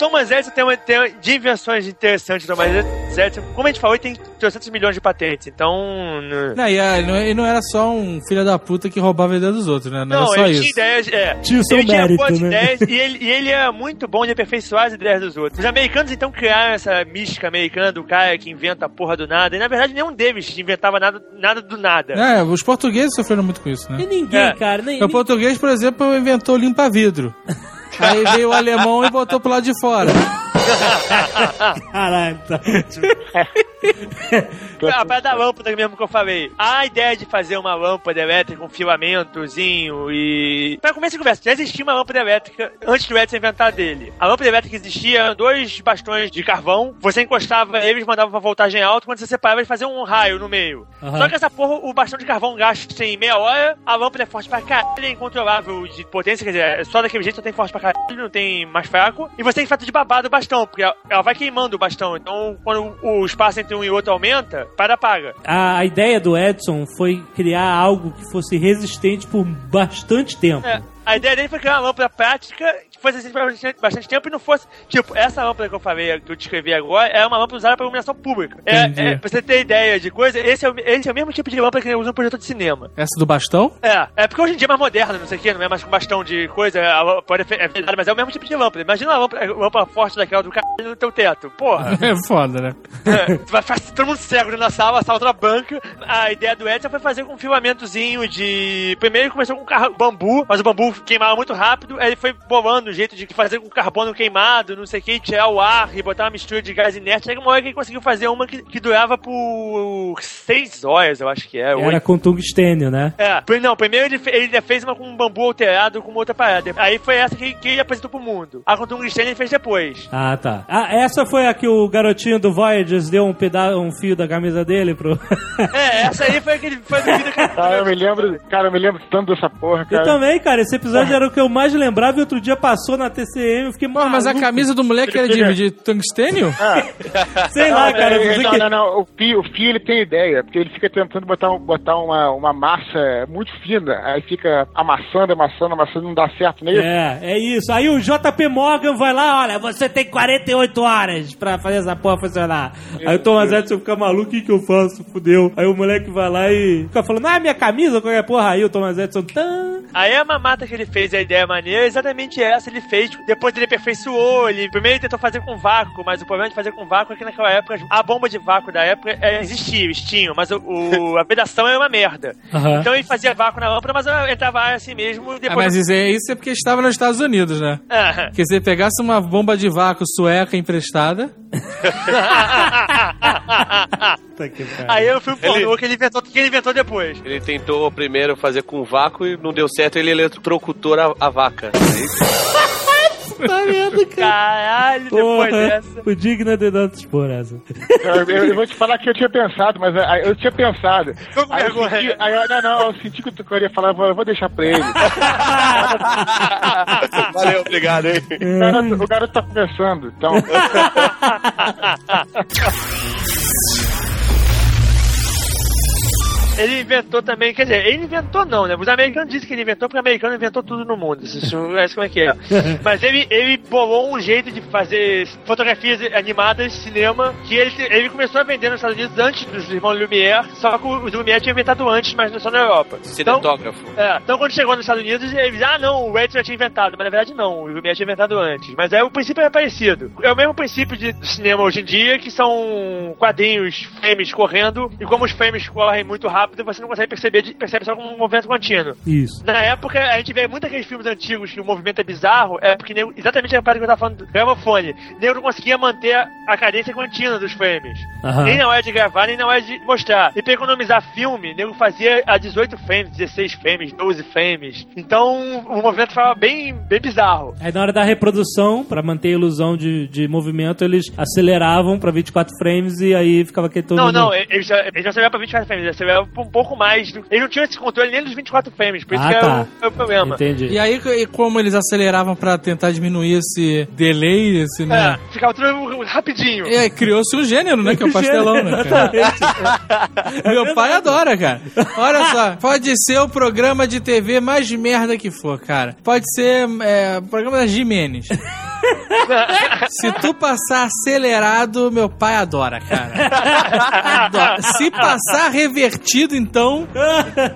Thomas Edison tem uma, tem de invenções interessantes. Thomas Edison, como a gente falou, ele tem 300 milhões de patentes. Então. Não, e a- ele não era só um filho da puta que roubava a ideia dos outros, né? Não, Não, era só ele isso. tinha ideias. É, Tinha o seu ele tinha mérito, boas né? ideias e ele, e ele é muito bom de aperfeiçoar as ideias dos outros. Os americanos então criaram essa mística americana do cara que inventa a porra do nada. E na verdade nenhum deles inventava nada, nada do nada. É, os portugueses sofreram muito com isso, E né? ninguém, É. cara, nem, O português, por exemplo, inventou limpa-vidro. Aí veio o alemão e botou pro lado de fora. Caralho, tá. A parada da lâmpada mesmo que eu falei. A ideia de fazer uma lâmpada elétrica com filamentozinho e. Pra começar a conversa, já existia uma lâmpada elétrica antes do Edison inventar dele. A lâmpada elétrica existia, dois bastões de carvão. Você encostava eles, mandava pra voltagem alta. Quando você separava, ele fazia um raio no meio. Aham. Só que essa porra, o bastão de carvão gasta em meia hora. A lâmpada é forte pra caralho, é incontrolável de potência. Quer dizer, é só daquele jeito só tem forte pra caralho, não tem mais fraco. E você tem fazer de babado o bastão, porque ela- vai queimando o bastão. Então, quando o espaço entre um e outro aumenta, para apaga. A, a ideia do Edson foi criar algo que fosse resistente por bastante tempo. É. A ideia dele foi criar uma lâmpada prática fosse assim bastante, bastante tempo e não fosse. Tipo, essa lâmpada que eu falei, que eu descrevi agora, é uma lâmpada usada para iluminação pública. É, é, pra você ter ideia de coisa, esse é, o, esse é o mesmo tipo de lâmpada que usa no projetor de cinema. Essa do bastão? É, é porque hoje em dia é mais moderno, não sei o que, não é mais com bastão de coisa, a lâmpada pode é verdade, mas é o mesmo tipo de lâmpada. Imagina uma lâmpada, lâmpada forte daquela do caralho no teu teto. Porra. É foda, né? Tu vai ficar todo mundo cego da sala, a sala toda banca. A ideia do Edson foi fazer com um filamentozinho de. Primeiro começou com car- bambu, mas o bambu queimava muito rápido. Aí ele foi bolando jeito de fazer com carbono queimado, não sei o que, tirar o ar e botar uma mistura de gás inerte. Aí uma hora que ele conseguiu fazer uma que, que durava por seis horas, eu acho que é. Era oito. com tungstênio, né? É, não, primeiro ele, ele fez uma com um bambu alterado com uma outra parada. Aí foi essa que, que ele apresentou pro mundo. A com tungstênio ele fez depois. Ah, tá. Ah, essa foi a que o garotinho do Voyagers deu um pedaço, um fio da camisa dele pro. É, essa aí foi aquele foi do vídeo que Cara, eu me lembro, cara, eu me lembro tanto dessa porra, Eu cara. também, cara. Esse episódio era o que eu mais lembrava e outro dia passou na TCM. Eu fiquei maluco. mas a camisa do moleque era de, de tungstênio? Sei lá, cara. É, não, que- não, não, o Fio, o Fio ele tem ideia, porque ele fica tentando botar, um- botar uma, uma massa muito fina, aí fica amassando, amassando, amassando, não dá certo nem É, é isso. Aí o JP Morgan vai lá, olha, você tem 48 horas pra fazer essa porra funcionar. Aí o Thomas Edison fica maluco, o que que eu faço? Fudeu. Aí o moleque vai lá e fica falando, ah, minha camisa, qualquer porra. Aí o Thomas Edison, tan. Aí a mamata que ele fez, a ideia maneira, é exatamente essa. Ele fez, depois ele aperfeiçoou. Ele, primeiro ele tentou fazer com vácuo, mas o problema de fazer com vácuo é que naquela época a bomba de vácuo da época é, existia, tinham, mas o, o- a vedação era uma merda. Aham. Então ele fazia vácuo na lâmpada, mas entrava ar assim mesmo. Ah, Depois mas isso é, isso é porque estava nos Estados Unidos, né? Ah. Porque se pegasse uma bomba de vácuo sueca emprestada. Aí eu fui um pornô que ele inventou, que ele inventou depois. Ele tentou primeiro fazer com vácuo e não deu certo, ele eletrocutou a, a vaca. Tá vendo, cara? Caralho, depois dessa. o digno é de não te expor essa. Eu, eu- eu vou te falar que eu tinha pensado, mas aí eu tinha pensado. Aí eu vergonha. senti, aí eu, não, não, eu senti que tu queria falar, eu vou- eu deixar pra ele. Valeu, obrigado, hein? O garoto, o garoto tá conversando, então. Ele inventou também, quer dizer, ele inventou não, né? Os americanos dizem que ele inventou porque o americano inventou tudo no mundo. Isso, isso é como é que é. Mas ele, ele bolou um jeito de fazer fotografias animadas, cinema, que ele, ele começou a vender nos Estados Unidos antes dos irmãos Lumière, só que os Lumière tinham inventado antes, mas só na Europa. Então, Cinetógrafo. é, então quando chegou nos Estados Unidos, eles ah não, o Edison já tinha inventado, mas na verdade não, o Lumière tinha inventado antes. Mas aí o princípio é parecido. É o mesmo princípio de cinema hoje em dia, que são quadrinhos, frames correndo, e como os frames correm muito rápido, você não consegue perceber, de- percebe só como um movimento contínuo. Isso. Na época, a gente vê muito aqueles filmes antigos que o movimento é bizarro, é porque nego- exatamente a parte que eu tava falando do gramofone. Nego não conseguia manter a- cadência contínua dos frames. Aham. Nem na hora de gravar, nem na hora de mostrar. E pra economizar filme, nego fazia a 18 frames, 16 frames, 12 frames. Então o movimento ficava bem, bem bizarro. Aí na hora da reprodução, pra manter a ilusão de, de movimento, eles aceleravam pra 24 frames e aí ficava aquele todo Não, mundo- não, eles já, eles já aceleravam pra 24 frames, eles aceleravam um pouco mais. Eles não tinham esse controle nem dos 24 frames, por isso Ah, que tá. era o, era o problema. Entendi. E aí, e como eles aceleravam pra tentar diminuir esse delay, esse, né? É, ficava tudo rapidinho. E aí criou-se um gênero, né? Que é o pastelão, né? cara? Meu pai adora, cara. Olha só, pode ser o programa de TV mais merda que for, cara. Pode ser é, o programa da Jimenez. Se tu passar acelerado, meu pai adora, cara. Adora. Se passar revertido, então,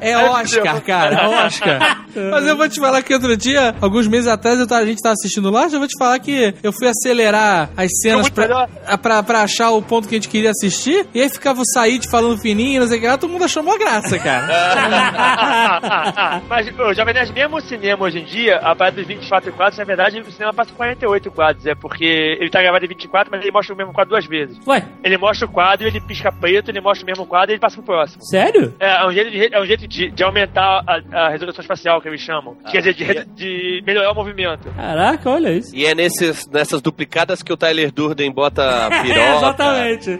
é Oscar, cara. É Oscar. Mas eu vou te falar que outro dia, alguns meses atrás, tava- a gente tava assistindo lá, já vou te falar que eu fui acelerar as cenas pra, pra, pra achar o ponto que a gente queria assistir, e aí ficava o Said falando fininho, não sei o que lá, todo mundo achou uma graça, cara. Mas, ô, Jovem Nerd, mesmo o cinema hoje em dia, a parada dos 24 quadros, na verdade, o cinema passa 48 quadros. É porque ele tá gravado em 24, mas ele mostra o mesmo quadro duas vezes. Ué, Ele mostra o quadro, ele pisca preto, ele mostra o mesmo quadro e ele passa pro próximo. sério? É, é um jeito de, é um jeito de, de aumentar a, a resolução espacial, que eles chamam. Quer dizer, de, re- de melhorar o movimento. Caraca, olha isso. E é nesses, nessas duplicadas que o Tyler Durden bota É, piroca. exatamente.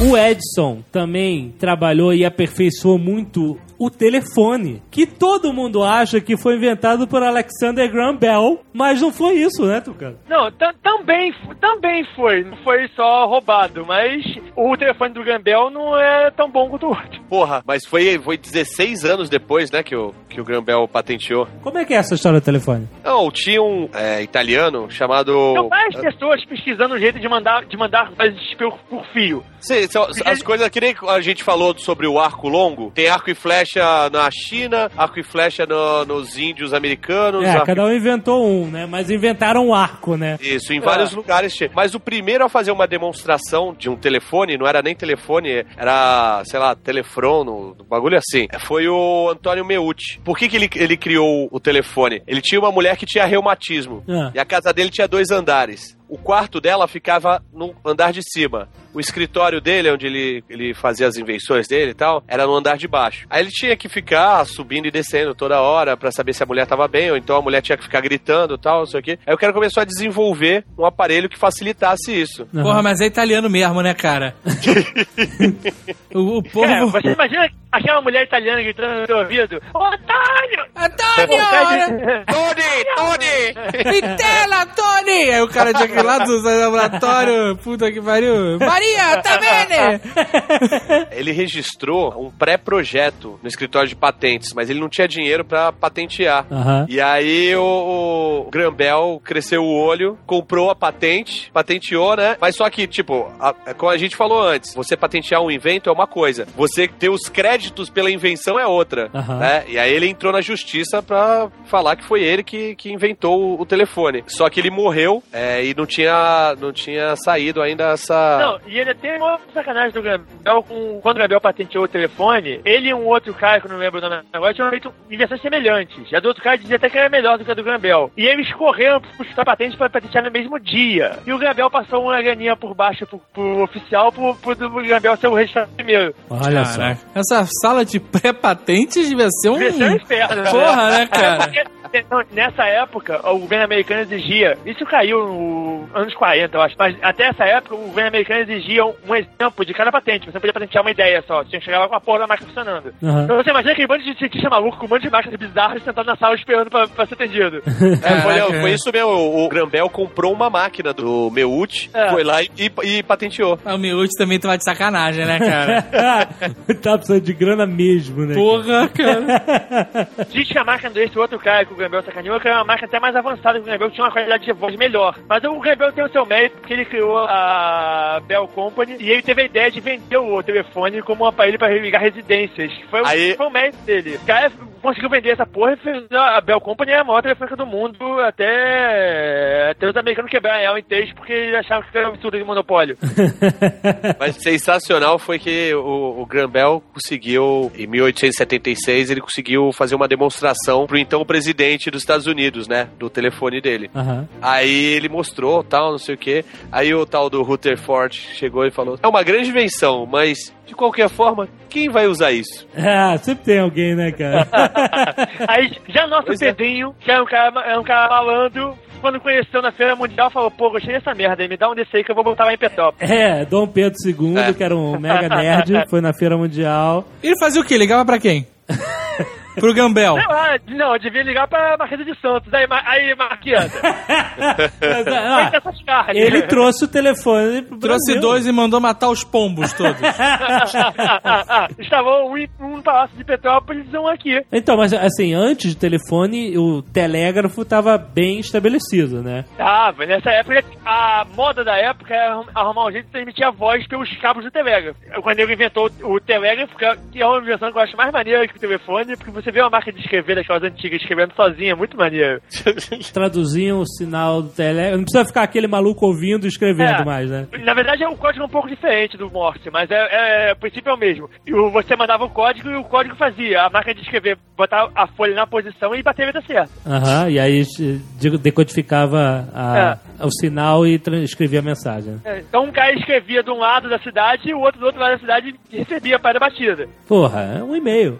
O Edson também trabalhou e aperfeiçoou muito o telefone, que todo mundo acha que foi inventado por Alexander Graham Bell, mas não foi isso, né, Tucano? Não, tam- também, também foi. Não foi só roubado, mas o telefone do Gambel não é tão bom quanto o outro. Porra, mas foi, foi 16 anos depois, né, que o, que o Graham Bell patenteou. Como é que é essa história do telefone? Não, tinha um é, italiano chamado... São várias pessoas pesquisando um jeito de mandar, de mandar coisas por, por fio. Sim, são as coisas que nem a gente falou sobre o arco longo. Tem arco e flecha na China, arco e flecha no- nos índios americanos. É, arco- cada um inventou um, né? Mas inventaram um arco, né? Isso, em vários lugares tinha. Mas o primeiro a fazer uma demonstração de um telefone, não era nem telefone, era, sei lá, telefrono, um bagulho assim. Foi o Antônio Meucci. Por que, que ele, ele criou o telefone? Ele tinha uma mulher que tinha reumatismo. Ah. E a casa dele tinha dois andares. O quarto dela ficava no andar de cima. O escritório dele, onde ele, ele fazia as invenções dele e tal, era no andar de baixo. Aí ele tinha que ficar subindo e descendo toda hora pra saber se a mulher tava bem, ou então a mulher tinha que ficar gritando e tal, não sei o quê. Aí o cara começou a desenvolver um aparelho que facilitasse isso. Aham. Porra, mas é italiano mesmo, né, cara? o, o povo. É, você imagina aquela mulher italiana gritando no seu ouvido: Otávio! Antônio! Tony! Tony! Vitela, Tony! Aí o cara tinha que ir lá do laboratório, puta que pariu. Maria, tá vendo? Ele registrou um pré-projeto no escritório de patentes, mas ele não tinha dinheiro pra patentear. Aham. E aí o, o Graham Bell cresceu o olho, comprou a patente, patenteou, né? Mas só que, tipo, a- é como a gente falou antes, você patentear um invento é uma coisa, você ter os créditos pela invenção é outra, Aham. né? E aí ele entrou na justiça pra falar que foi ele que, que inventou o, o telefone. Só que ele morreu é, e não tinha, não tinha saído ainda essa... Não, e ainda tem uma sacanagem do Gambel com. Quando o Gambel patenteou o telefone, ele e um outro cara, que eu não lembro o nome agora, tinham feito invenções semelhantes. A do outro cara dizia até que era melhor do que a do Gambel. E eles correram pro buscar patente pra patentear no mesmo dia. E o Gambel passou uma graninha por baixo pro, pro oficial pro, pro Gambel ser o registrado primeiro. Olha só. Essa sala de pré-patentes devia ser um. Devia ser um inferno, né? Porra, né, cara? Porque, não, Nessa época, o governo americano exigia, isso caiu nos anos 40, eu acho, mas até essa época o governo americano exigia um, exemplo de cada patente. Você não podia patentear uma ideia só, você tinha que chegar lá com a porra da máquina funcionando. Aham. Então você imagina aquele bando de cientista maluco com um monte de máquinas bizarras sentado na sala esperando pra, pra ser atendido. É, foi, foi isso mesmo. O, Bell comprou uma máquina do Meucci, É. foi lá e, e- e patenteou. Ah, O Miúde também tava de sacanagem, né, cara? tá precisando de grana mesmo, né? Porra, cara. Diz que a máquina desse outro cara que o Gambel sacaneou, que era uma máquina até mais avançada que o Gambel, tinha uma qualidade de voz melhor. Mas o Gambel tem o seu mérito, porque ele criou a Bell Company e ele teve a ideia de vender o telefone como um aparelho para ligar residências. Foi, o- Aí- foi o mérito dele. O cara conseguiu vender essa porra e fez, a Bell Company é a maior telefônica do mundo, até, até os americanos quebraram ela em três porque eles achavam que era um absurdo de monopólio. Mas sensacional foi que o, o Graham Bell conseguiu, em 1876, ele conseguiu fazer uma demonstração pro então presidente dos Estados Unidos, né? Do telefone dele. Aham. Aí ele mostrou, tal, não sei o que. Aí o tal do Rutherford chegou e falou: É uma grande invenção, mas de qualquer forma, quem vai usar isso? Ah, sempre tem alguém, né, cara? Aí, já nosso Pois é. Pedrinho, que era um cara, era um cara malandro, quando conheceu na Feira Mundial, falou, pô, gostei dessa merda aí, me dá um desse aí que eu vou botar lá em Petrópolis. É, Dom Pedro II, É. que era um mega nerd, foi na Feira Mundial. Ele fazia o quê? Ligava pra quem? Pro Gambel. Sei lá, não, eu devia ligar pra Marquesa de Santos. Aí, aí Marquesa, ah, ele trouxe o telefone pro Trouxe Brasil. dois e mandou matar os pombos todos. Estavam um, um no Palácio de Petrópolis e um aqui. Então, mas assim, antes do telefone, o telégrafo estava bem estabelecido, né? Tava, nessa época, a moda da época era arrumar um jeito de transmitir a voz pelos cabos do telégrafo. Quando ele inventou o telégrafo, que é uma invenção que eu acho mais maneira que o telefone, porque você vê uma máquina de escrever daquelas antigas escrevendo sozinha, é muito maneiro. Traduziam o sinal do telégrafo. Não precisa ficar aquele maluco ouvindo e escrevendo É. mais, né? Na verdade, é um código um pouco diferente do Morse, mas é, é, o princípio é o mesmo. E o- você mandava o código e o código fazia. A máquina de escrever, botar a folha na posição e bater a letra certa. Aham, e aí de- decodificava a- o sinal e escrevia a mensagem. É, Então um cara escrevia de um lado da cidade e o outro do outro lado da cidade recebia a batida. Porra, é um e-mail.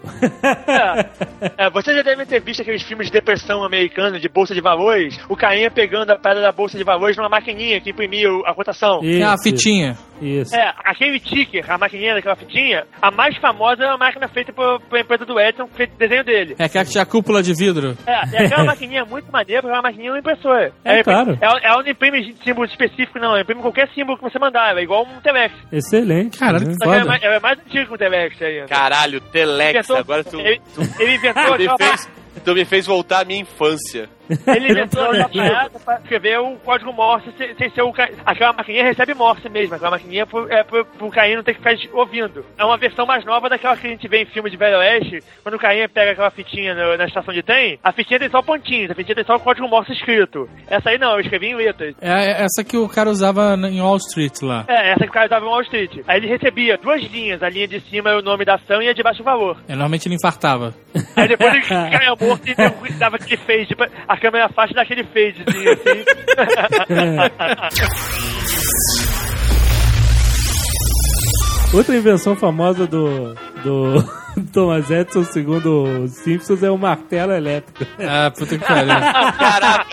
É. É, vocês já devem ter visto aqueles filmes de depressão americana, de bolsa de valores, o carinha pegando a pedra da bolsa de valores numa maquininha que imprimia a cotação. É uma Isso. fitinha. Isso. É, aquele ticker, a maquininha daquela fitinha, a mais famosa é uma máquina feita por, pela empresa do Edson, que fez o desenho dele. É aquela que tinha cúpula de vidro. É, e aquela maquininha é muito maneira, porque é uma maquininha uma impressora. É, claro. Ela, ela não imprime símbolo específico, não. Ela imprime qualquer símbolo que você mandar. Ela é igual um Telex. Excelente. Caralho, né? que ela é, mais, ela é mais antiga que o Telex ainda. Caralho, Telex, agora tu, ele, ele inventou tu, me fez, tu me fez voltar à minha infância. Ele inventou aquela parada pra escrever o código Morse sem, sem ser o ca... Aquela maquininha recebe Morse mesmo. Aquela maquininha é pro, é pro, pro Caim não ter que ficar ouvindo. É uma versão mais nova daquela que a gente vê em filme de Velho Oeste. Quando o Caim pega aquela fitinha no- na estação de trem, a fitinha tem só pontinhos, a fitinha tem só o código Morse escrito. Essa aí não, eu escrevi em letras. É é essa que o cara usava em Wall Street lá. É, essa que o cara dava em Wall Street. Aí ele recebia duas linhas, a linha de cima é o nome da ação e a de baixo o valor. É, normalmente ele infartava. Aí depois ele caia morto e dava aquele fade, tipo, a câmera afasta daquele fadezinho assim. Outra invenção famosa do, do Thomas Edison, segundo os Simpsons, é o martelo elétrico. Ah, puta que pariu. Caraca,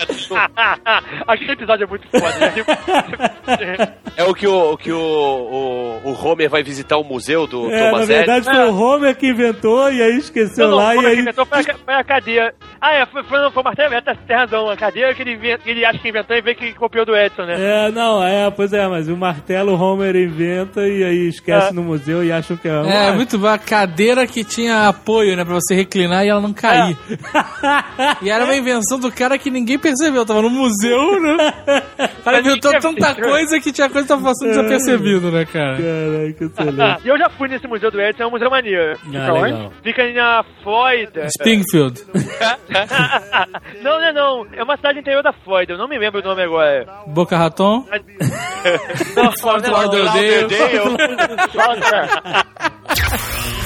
Aquele episódio é muito foda, né? é o que o, o que o, o, o Homer vai visitar o museu do É, na Thomas verdade Edison. foi o Homer que inventou e aí esqueceu Não, não, lá como e é que aí... inventou foi a, foi a cadeia. Ah, é, foi, foi, não, foi o martelo elétrico, tem razão. A cadeia que ele, ele acha que inventou e vê que copiou do Edson, né? É, não, é, pois é, mas o martelo o Homer inventa e aí esquece É. no museu e acham que é... É, muito bom. A cadeira que tinha apoio, né? Pra você reclinar e ela não cair. E era uma invenção do cara que ninguém percebeu. Tava no museu, né? O cara inventou tanta coisa que tinha coisa que tava passando desapercebido, né, cara? Que excelente. E eu já fui nesse museu do Edson, é um museu maneiro. Ah, legal. Fica ali na Flórida. Springfield. não, não é não. É uma cidade interior da Flórida, eu não me lembro o nome agora. Boca Raton. Não, Flórida não. Lauderdale.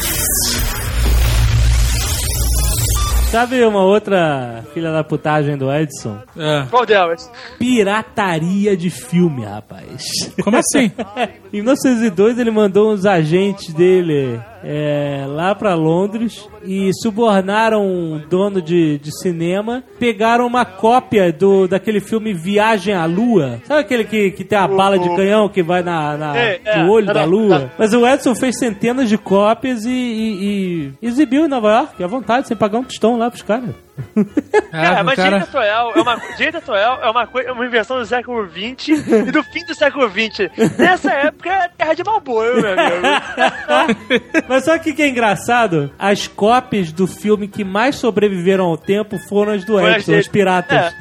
Sabe uma outra filha da putagem do Edson? É. Qual delas? Pirataria de filme, rapaz. Como assim? em 1902 ele mandou uns agentes dele é, lá pra Londres e subornaram um dono de, de cinema, pegaram uma cópia do daquele filme Viagem à Lua. Sabe aquele que, que tem a bala de canhão que vai na, na- É, é, no olho da lua? Mas o Edson fez centenas de cópias e, e- e exibiu em Nova York, à vontade, sem pagar um tostão lá pros caras. Cara, É, mas cara... direito é uma, direito atual é uma, é uma invenção do século XX e do fim do século XX. Nessa época é terra de Balboa, meu amigo. Mas sabe o que, que é engraçado? As cópias do filme que mais sobreviveram ao tempo foram as do Edson, os piratas.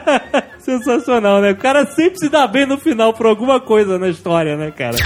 Sensacional, né? O cara sempre se dá bem no final por alguma coisa na história, né, cara?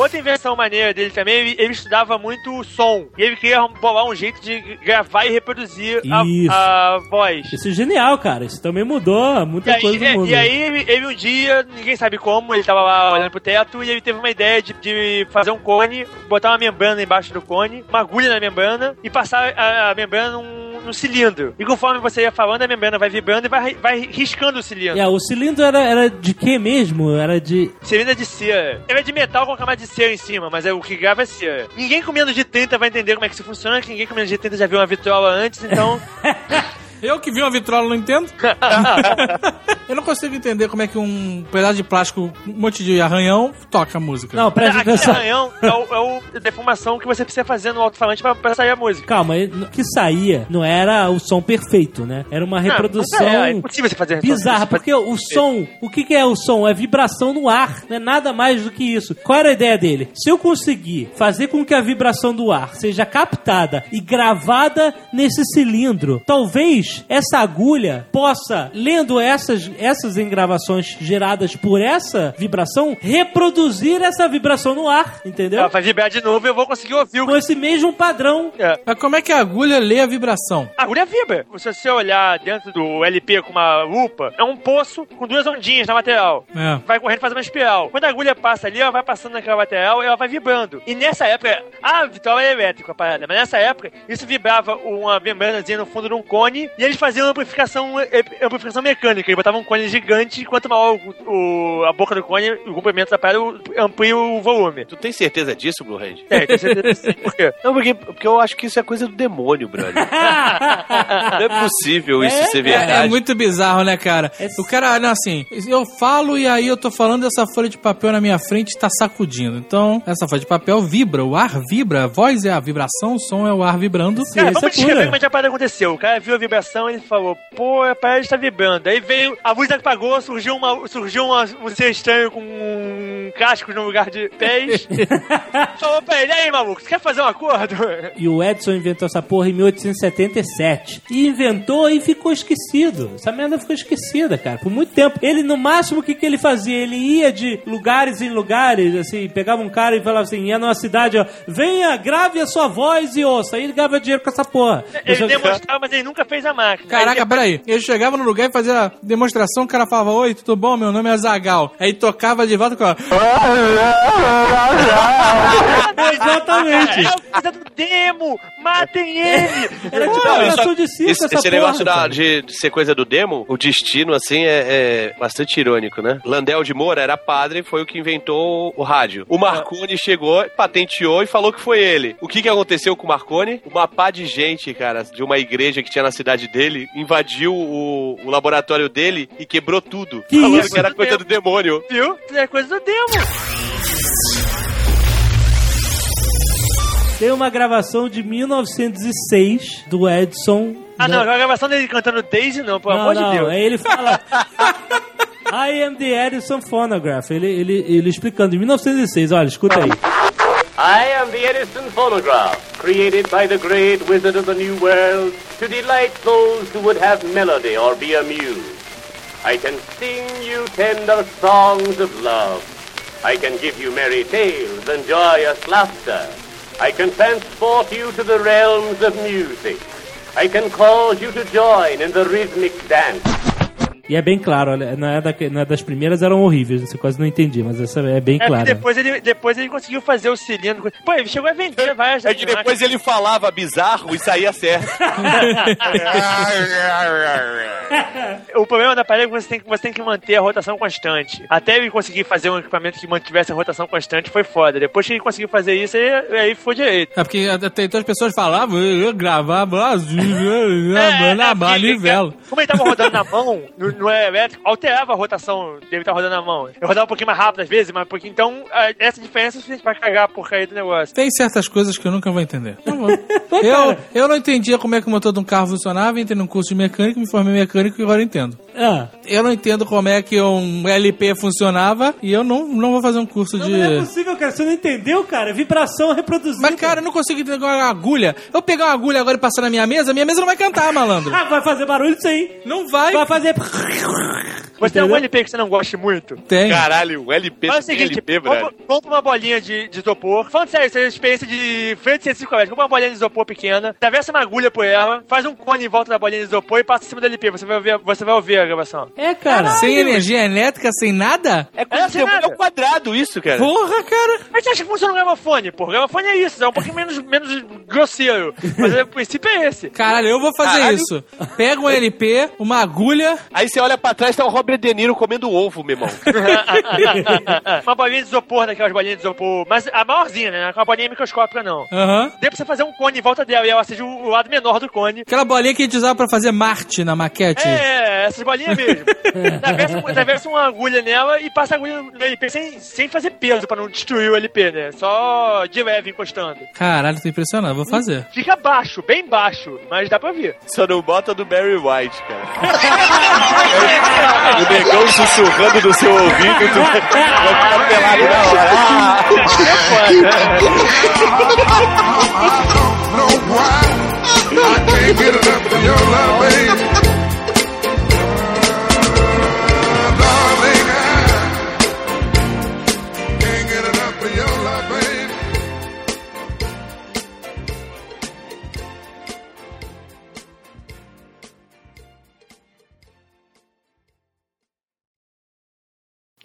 Outra invenção maneira dele também, ele, ele estudava muito o som. E ele queria bolar um jeito de gravar e reproduzir a, a voz. Isso é genial, cara. Isso também mudou muita aí, coisa e- no mundo. e aí ele, ele um dia, ninguém sabe como, ele tava lá olhando pro teto e ele teve uma ideia de, de fazer um cone, botar uma membrana embaixo do cone, uma agulha na membrana e passar a, a membrana num, num cilindro. E conforme você ia falando, a membrana vai vibrando e vai, vai riscando o cilindro. É, o cilindro era, era de que mesmo? Era de. Cilindro é de cera. Ele é de metal com camada de cera em cima, mas é o que grava é cera. Ninguém com menos de 30 vai entender como é que isso funciona, que ninguém com menos de 30 já viu uma vitrola antes, então... Eu que vi uma vitrola não entendo. Eu não consigo entender como é que um pedaço de plástico, um monte de arranhão, toca a música. Não, presta Aquele atenção. arranhão é o, é o a deformação que você precisa fazer no alto-falante pra, pra sair a música. Calma, o que saía não era o som perfeito, né? Era uma reprodução. Não, é, é impossível você fazer Bizarra, porque o som, o que, que é o som? É vibração no ar, não é nada mais do que isso. Qual era a ideia dele? Se eu conseguir fazer com que a vibração do ar seja captada e gravada nesse cilindro, talvez essa agulha possa, lendo essas, essas engravações geradas por essa vibração, reproduzir essa vibração no ar, entendeu? Ela vai vibrar de novo e eu vou conseguir ouvir o Com esse mesmo padrão. É. Mas como é que a agulha lê a vibração? A agulha vibra. Se você olhar dentro do LP com uma lupa, é um poço com duas ondinhas na lateral. É. Vai correndo faz uma espiral. Quando a agulha passa ali, ela vai passando naquela lateral e ela vai vibrando. E nessa época, a vitrola é elétrica, a parada, mas nessa época, isso vibrava uma membranazinha no fundo de um cone E eles faziam amplificação, amplificação mecânica. Eles botavam um cone gigante, quanto maior o, o- a boca do cone, o comprimento da pedra, amplia o volume. Tu tem certeza disso, Blue Hand? É, com certeza sim. Por quê? Não, porque, porque eu acho que isso é coisa do demônio, brother. Não é possível isso É, ser É, verdade. é muito bizarro, né, cara? O cara, não, assim, eu falo e aí eu tô falando essa folha de papel na minha frente tá sacudindo. Então, essa folha de papel vibra, o ar vibra, a voz é a vibração, o som é o ar vibrando. Cara, isso vamos é descrever como é que a parada aconteceu. O cara viu a vibração ele falou, pô, a parada está vibrando. Aí veio, a luz apagou, surgiu, uma, surgiu uma, um ser estranho com um casco no lugar de pés. falou pra ele, aí maluco, você quer fazer um acordo? E o Edison inventou essa porra em 1877. E inventou e ficou esquecido. Essa merda ficou esquecida, cara, por muito tempo. Ele, no máximo, o que, que ele fazia? Ele ia de lugares em lugares, assim, pegava um cara e falava assim, ia numa cidade, ó, venha, grave a sua voz e ouça. Aí ele ganhava dinheiro com essa porra. Ele demonstrava, mas ele nunca fez a máquina. Caraca, Aí, peraí. Ele chegava no lugar e fazia a demonstração, o cara falava, oi, tudo bom? Meu nome é Zagal. Aí tocava de volta com a... Exatamente. É o coisa do demo! Matem ele! Era tipo uma isso- ação de circo Esse, essa esse porra, negócio da- de, de ser coisa do demo, o destino, assim, é, é bastante irônico, né? Landel de Moura era padre, foi o que inventou o rádio. O Marconi chegou, patenteou e falou que foi ele. O que que aconteceu com o Marconi? Uma pá de gente, cara, de uma igreja que tinha na cidade dele, invadiu o, o laboratório dele e quebrou tudo. Que falando isso? que era coisa do demônio. Viu? É coisa do demo! Tem uma gravação de 1906 do Edson. Ah, não, a gravação dele cantando Daisy não, pelo não, amor não, de Deus. Aí ele fala. I am the Edison Phonograph. Ele, ele, ele explicando em 1906. Olha, escuta aí. I am the Edison phonograph, created by the great wizard of the New World to delight those who would have melody or be amused. I can sing you tender songs of love. I can give you merry tales and joyous laughter. I can transport you to the realms of music. I can cause you to join in the rhythmic dance. E é bem claro, olha, não é, da, não é das primeiras, eram horríveis, você quase não entendi, mas essa é bem É clara. depois ele, depois ele conseguiu fazer o cilindro. Pô, ele chegou a vender várias É que depois ele falava bizarro e saía certo. O problema da parede é que você tem, que você tem que manter a rotação constante. Até ele conseguir fazer um equipamento que mantivesse a rotação constante foi foda. Depois que ele conseguiu fazer isso, aí, aí foi direito. É porque até então as pessoas falavam, eu ia gravar Brasil, na é, ele- manivela. Como ele tava rodando na mão, no, no elétrico, alterava a rotação dele estar rodando na mão. Eu rodava um pouquinho mais rápido às vezes, mas pouquinho. Então, a- essa diferença é suficiente pra cagar a porcaria do negócio. Tem certas coisas que eu nunca vou entender. Não vou. eu, eu não entendia como é que o motor de um carro funcionava, entrei num curso de mecânico, me formei em mecânico e agora eu entendo. Ah, Eu não entendo como é que um LP funcionava e eu não, não vou fazer um curso não, de. não é possível, cara. Você não entendeu, cara? Vibração reproduzida. Mas, cara, eu não consigo entender uma agulha. Eu pegar uma agulha agora e passar na minha mesa, minha mesa não vai cantar, malandro. Ah, vai fazer barulho sim. Não vai. Vai fazer. Thank you. Você tem Entendeu? algum LP que você não goste muito? Tem. Caralho, o LP Faz o tem seguinte, LP, compra, velho. compra uma bolinha de, de isopor. Falando sério, essa é experiência de frente de científico. Compra uma bolinha de isopor pequena, atravessa uma agulha por ela, faz um cone em volta da bolinha de isopor e passa em cima do LP. Você vai ouvir, você vai ouvir a gravação. É, cara. Sem energia elétrica, sem nada? É É, nada. é um quadrado isso, cara. Porra, cara. Mas você acha que funciona o gravafone? Pô, o gravafone é isso, é um pouquinho menos, menos grosseiro. Mas o princípio é esse. Caralho, eu vou fazer Caralho. isso. Pega um LP, uma agulha. Aí você olha pra trás, tá o Robert De Niro comendo ovo, meu irmão. uma bolinha de isopor, daquelas bolinhas de isopor. Mas a maiorzinha, né? Não é uma bolinha microscópica, não. Aham. Dê pra você fazer um cone em volta dela e ela seja o lado menor do cone. Aquela bolinha que a gente usava pra fazer Marte na maquete. É, essas bolinhas mesmo. atravessa, uma agulha nela e passa a agulha no LP sem, sem fazer peso pra não destruir o LP, né? Só de leve encostando. Caralho, tô impressionado, vou fazer. Fica baixo, bem baixo, mas dá pra ouvir. Só não bota do Barry White, cara. o negão sussurrando no seu ouvido, tu vai ficar pelado na hora. Ah! know why I can't get enough of your love, baby.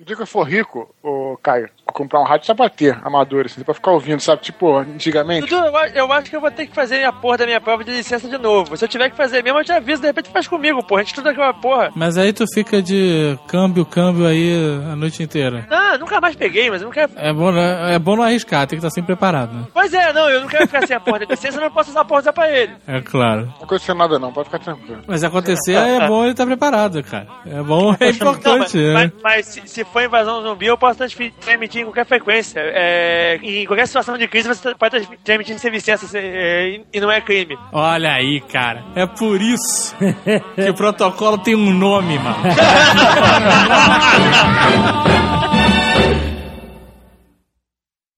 Dia que eu for rico, ô Caio, comprar um rádio só pra ter amador, assim, pra ficar ouvindo, sabe? Tipo, antigamente. Dudu, eu, eu acho que eu vou ter que fazer a porra da minha prova de licença de novo. Se eu tiver que fazer mesmo, eu te aviso, de repente faz comigo, porra. A gente estuda aquela porra. Mas aí tu fica de câmbio, câmbio aí a noite inteira. Não, nunca mais peguei, mas eu não quero. É bom, né? é bom não arriscar, tem que estar sempre preparado, né? Pois é, não, eu não quero ficar sem a porra da licença, eu não posso usar a porra do aparelho. É claro. Não aconteceu nada não, pode ficar tranquilo. Mas se acontecer, é bom ele estar preparado, cara. É bom, é Não, mas, importante. né? mas- mas se, se for invasão zumbi, eu posso transmitir em qualquer frequência. É, em qualquer situação de crise, você pode transmi- transmitir sem licença é, e não é crime. Olha aí, cara. É por isso que o protocolo tem um nome, mano.